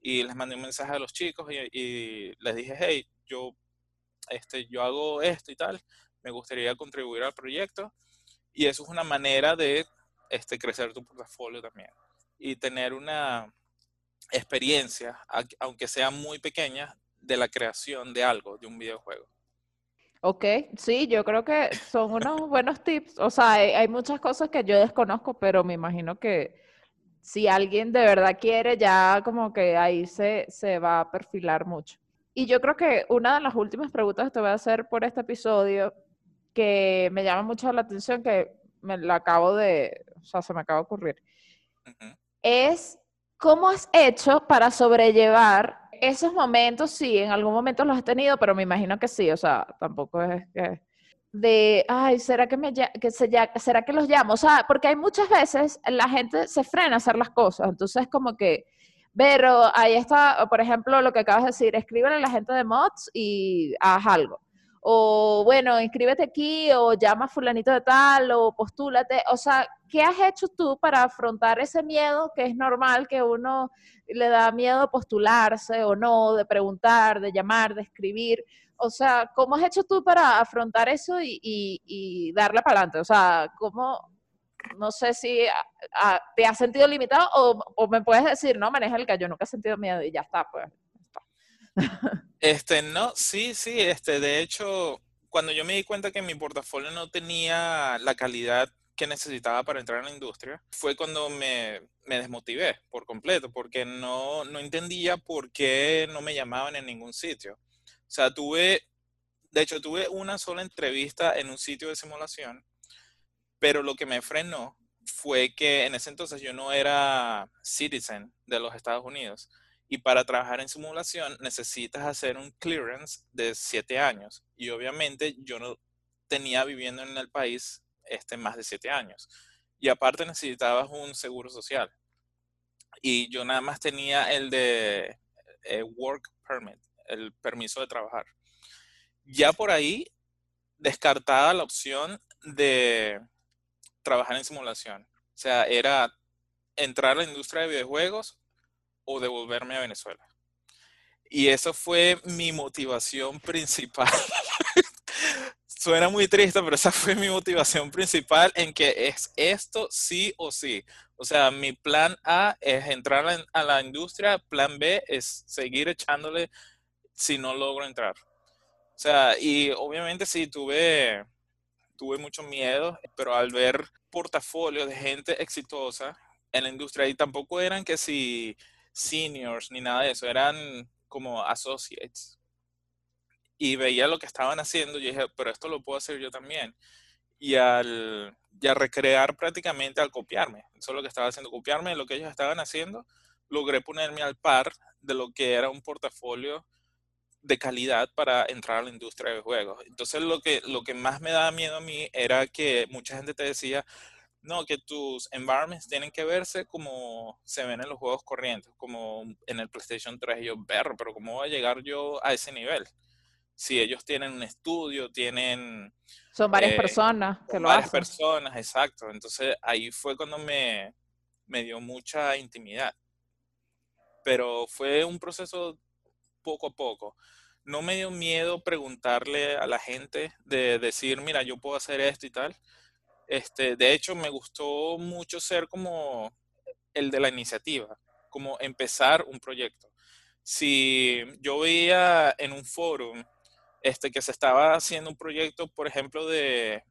Speaker 1: Y les mandé un mensaje a los chicos y, les dije, hey, yo, este, yo hago esto y tal, me gustaría contribuir al proyecto. Y eso es una manera de este, crecer tu portafolio también y tener una experiencia, aunque sea muy pequeña, de la creación de algo, de un videojuego.
Speaker 3: Ok, sí, yo creo que son unos buenos tips. O sea, hay, muchas cosas que yo desconozco, pero me imagino que si alguien de verdad quiere, ya como que ahí se, se va a perfilar mucho. Y yo creo que una de las últimas preguntas que te voy a hacer por este episodio, que me llama mucho la atención, que me la acabo de, o sea, se me acaba de ocurrir, es cómo has hecho para sobrellevar esos momentos, sí, en algún momento los has tenido, pero me imagino que sí, o sea, tampoco es que de, ay, ¿será que, me, que se, ¿será que los llamo? O sea, porque hay muchas veces la gente se frena a hacer las cosas, entonces como que, pero ahí está, por ejemplo, lo que acabas de decir, escríbele a la gente de mods y haz algo o bueno, inscríbete aquí, o llama a fulanito de tal, o postúlate. O sea, ¿qué has hecho tú para afrontar ese miedo que es normal que uno le da miedo postularse o no, de preguntar, de llamar, de escribir? O sea, ¿cómo has hecho tú para afrontar eso y, darle para adelante? O sea, ¿cómo, no sé si te has sentido limitado o, o, me puedes decir, no, maneja el que yo nunca he sentido miedo y ya está, pues.
Speaker 1: Este, no, sí, sí, este, de hecho, cuando yo me di cuenta que mi portafolio no tenía la calidad que necesitaba para entrar en la industria, fue cuando me, me desmotivé por completo, porque no, no entendía por qué no me llamaban en ningún sitio. O sea, tuve, de hecho, tuve una sola entrevista en un sitio de simulación, pero lo que me frenó fue que en ese entonces yo no era citizen de los Estados Unidos. Y para trabajar en simulación necesitas hacer un clearance de siete años. Y obviamente yo no tenía viviendo en el país este, más de siete años. Y aparte necesitabas un seguro social. Y yo nada más tenía el de eh, work permit, el permiso de trabajar. Ya por ahí descartada la opción de trabajar en simulación. O sea, era entrar a la industria de videojuegos o devolverme a Venezuela. Y eso fue mi motivación principal. Suena muy triste, pero esa fue mi motivación principal en que es esto sí o sí. O sea, mi plan A es entrar a la industria, plan B es seguir echándole si no logro entrar. O sea, y obviamente sí tuve, tuve mucho miedo, pero al ver portafolios de gente exitosa en la industria, y tampoco eran que si seniors ni nada de eso, eran como associates. Y veía lo que estaban haciendo y dije, pero esto lo puedo hacer yo también. Y al recrear prácticamente, al copiarme, eso es lo que estaba haciendo, copiarme de lo que ellos estaban haciendo, logré ponerme al par de lo que era un portafolio de calidad para entrar a la industria de juegos. Entonces lo que, lo que más me daba miedo a mí era que mucha gente te decía, no, que tus environments tienen que verse como se ven en los juegos corrientes, como en el PlayStation 3. yo, ver, pero ¿cómo voy a llegar yo a ese nivel? Si ellos tienen un estudio, tienen...
Speaker 3: Son varias eh, personas que lo varias
Speaker 1: personas, exacto. Entonces ahí fue cuando me, me dio mucha intimidad. Pero fue un proceso poco a poco. no me dio miedo preguntarle a la gente de decir, mira, yo puedo hacer esto y tal. Este, de hecho, me gustó mucho ser como el de la iniciativa, como empezar un proyecto. Si yo veía en un foro este, que se estaba haciendo un proyecto, por ejemplo, de,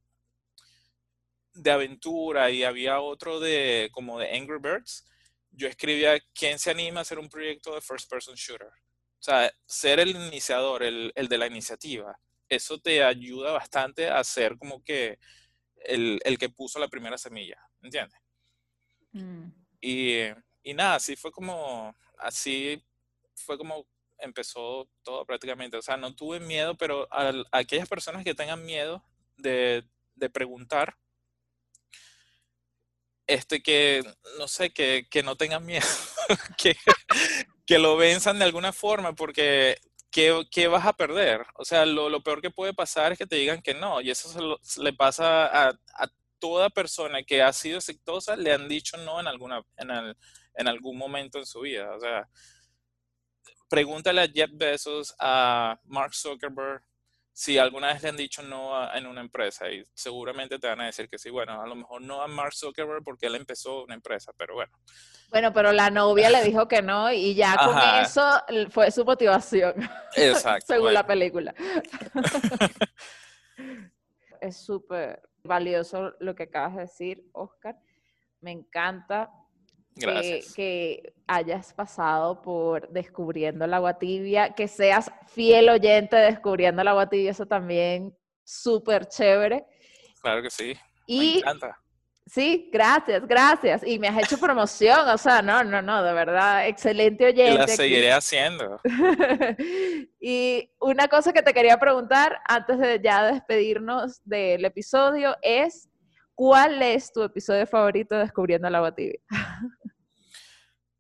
Speaker 1: de aventura y había otro de como de Angry Birds, yo escribía, ¿quién se anima a hacer un proyecto de first person shooter? O sea, ser el iniciador, el, el de la iniciativa, eso te ayuda bastante a ser como que el, el que puso la primera semilla, ¿entiendes? Mm. Y, y nada, así fue como, así fue como empezó todo prácticamente. O sea, no tuve miedo, pero a, aquellas personas que tengan miedo de, de preguntar, este que, no sé, que, que no tengan miedo, que, que, lo venzan de alguna forma, porque ¿qué, vas a perder? O sea, lo, lo, peor que puede pasar es que te digan que no, y eso se le pasa a, toda persona que ha sido exitosa, le han dicho no en, alguna, en, en algún momento en su vida. O sea, pregúntale a Jeff Bezos, a Mark Zuckerberg, si alguna vez le han dicho no en una empresa y seguramente te van a decir que sí. Bueno, a lo mejor no a Mark Zuckerberg porque él empezó una empresa, pero bueno.
Speaker 3: Bueno, pero la novia le dijo que no y ya con eso fue su motivación.
Speaker 1: Exacto.
Speaker 3: según la película. es súper valioso lo que acabas de decir, Oscar. Me encanta que, hayas pasado por Descubriendo el Agua Tibia, que seas fiel oyente de Descubriendo el Agua Tibia, eso también súper chévere.
Speaker 1: Claro que sí. Y, me encanta.
Speaker 3: Sí, gracias, gracias. Y me has hecho promoción, o sea, no, no, no, de verdad, excelente oyente. Y
Speaker 1: la seguiré haciendo.
Speaker 3: y una cosa que te quería preguntar antes de ya despedirnos del episodio es, ¿cuál es tu episodio favorito de Descubriendo el Agua Tibia?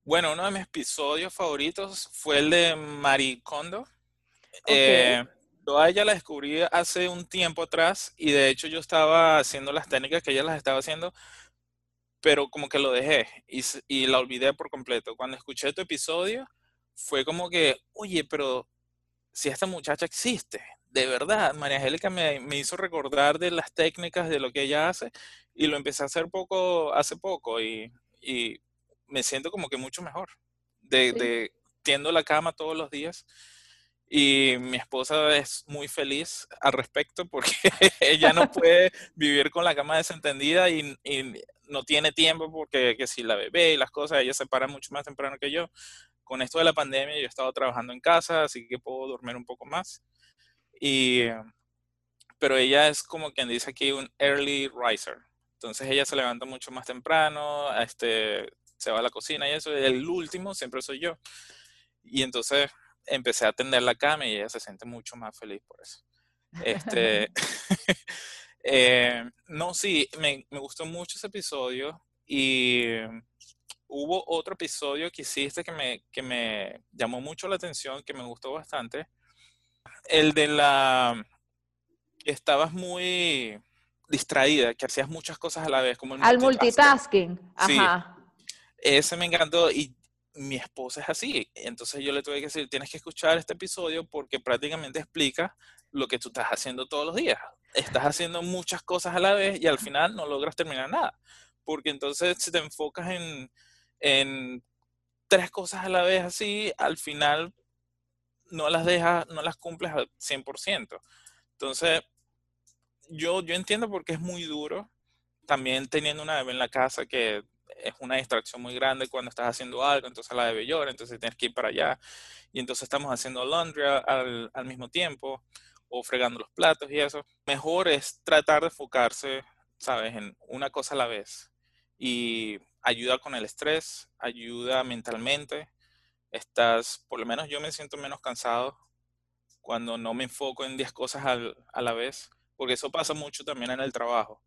Speaker 1: Bueno, uno de mis episodios favoritos fue el de Marie Kondo. Eh, yo a ella la descubrí hace un tiempo atrás y de hecho yo estaba haciendo las técnicas que ella las estaba haciendo, pero como que lo dejé y, y la olvidé por completo. Cuando escuché tu episodio fue como que, oye, pero si esta muchacha existe, de verdad, María Angélica me, me, hizo recordar de las técnicas, de lo que ella hace, y lo empecé a hacer poco, hace poco, y, y me siento como que mucho mejor. De, de tiendo la cama todos los días y mi esposa es muy feliz al respecto porque ella no puede vivir con la cama desentendida y, no tiene tiempo porque que si la bebé y las cosas, ella se para mucho más temprano que yo. Con esto de la pandemia yo he estado trabajando en casa, así que puedo dormir un poco más. Y, pero ella es como quien dice aquí un early riser. Entonces ella se levanta mucho más temprano, este, se va a la cocina y eso, el último siempre soy yo. Y entonces empecé a atender la cama y ella se siente mucho más feliz por eso. Este, eh, no, sí, me, me, gustó mucho ese episodio y hubo otro episodio que hiciste que me, que me llamó mucho la atención, que me gustó bastante. El de la... Estabas muy distraída, que hacías muchas cosas a la vez, como el
Speaker 3: Al multitasking. Ajá
Speaker 1: ese me encantó y mi esposa es así. Entonces yo le tuve que decir, tienes que escuchar este episodio porque prácticamente explica lo que tú estás haciendo todos los días. Estás haciendo muchas cosas a la vez y al final no logras terminar nada. Porque entonces si te enfocas en, en tres cosas a la vez así, al final no las dejas, no las cumples al 100%. Entonces, yo, yo entiendo porque es muy duro. También teniendo una bebé en la casa que es una distracción muy grande cuando estás haciendo algo, entonces la bebé llora, entonces tienes que ir para allá. Y entonces estamos haciendo laundry al, al mismo tiempo o fregando los platos y eso. Mejor es tratar de enfocarse, ¿sabes?, en una cosa a la vez. Y ayuda con el estrés, ayuda mentalmente. Estás, por lo menos yo me siento menos cansado cuando no me enfoco en 10 cosas al, a la vez, porque eso pasa mucho también en el trabajo.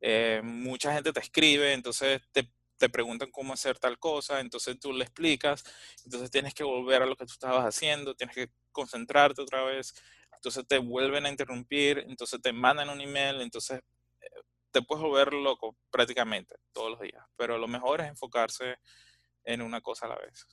Speaker 1: Eh, mucha gente te escribe, entonces te te preguntan cómo hacer tal cosa, entonces tú le explicas, entonces tienes que volver a lo que tú estabas haciendo, tienes que concentrarte otra vez, entonces te vuelven a interrumpir, entonces te mandan un email, entonces eh, te puedes volver loco prácticamente todos los días, pero lo mejor es enfocarse en una cosa a la vez.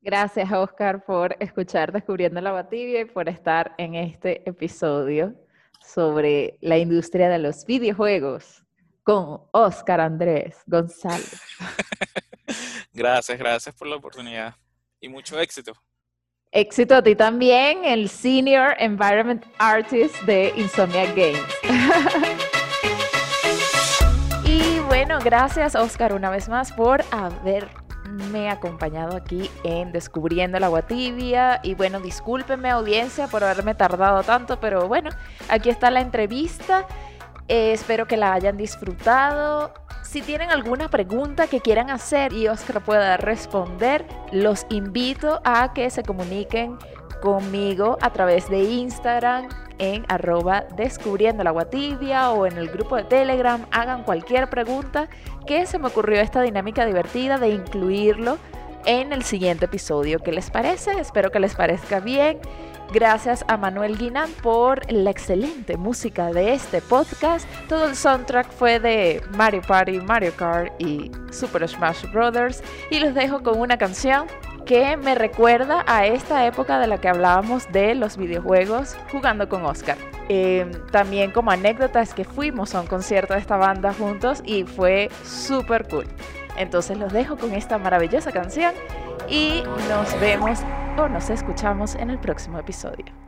Speaker 2: Gracias, Oscar, por escuchar Descubriendo la Batibia y por estar en este episodio sobre la industria de los videojuegos con Oscar Andrés González.
Speaker 1: gracias, gracias por la oportunidad y mucho éxito.
Speaker 2: Éxito a ti también, el Senior Environment Artist de Insomnia Games. y bueno, gracias Oscar una vez más por haberme acompañado aquí en Descubriendo el Agua Tibia. Y bueno, discúlpenme audiencia por haberme tardado tanto, pero bueno, aquí está la entrevista. Eh, espero que la hayan disfrutado. Si tienen alguna pregunta que quieran hacer y Oscar pueda responder, los invito a que se comuniquen conmigo a través de Instagram en arroba descubriendo la guatibia o en el grupo de Telegram. Hagan cualquier pregunta que se me ocurrió esta dinámica divertida de incluirlo en el siguiente episodio. ¿Qué les parece? Espero que les parezca bien. Gracias a Manuel Guinan por la excelente música de este podcast. Todo el soundtrack fue de Mario Party, Mario Kart y Super Smash Bros. Y los dejo con una canción que me recuerda a esta época de la que hablábamos de los videojuegos jugando con Oscar. Em, también como anécdota es que fuimos a un concierto de esta banda juntos y fue súper cool. Entonces los dejo con esta maravillosa canción y nos vemos o nos escuchamos en el próximo episodio.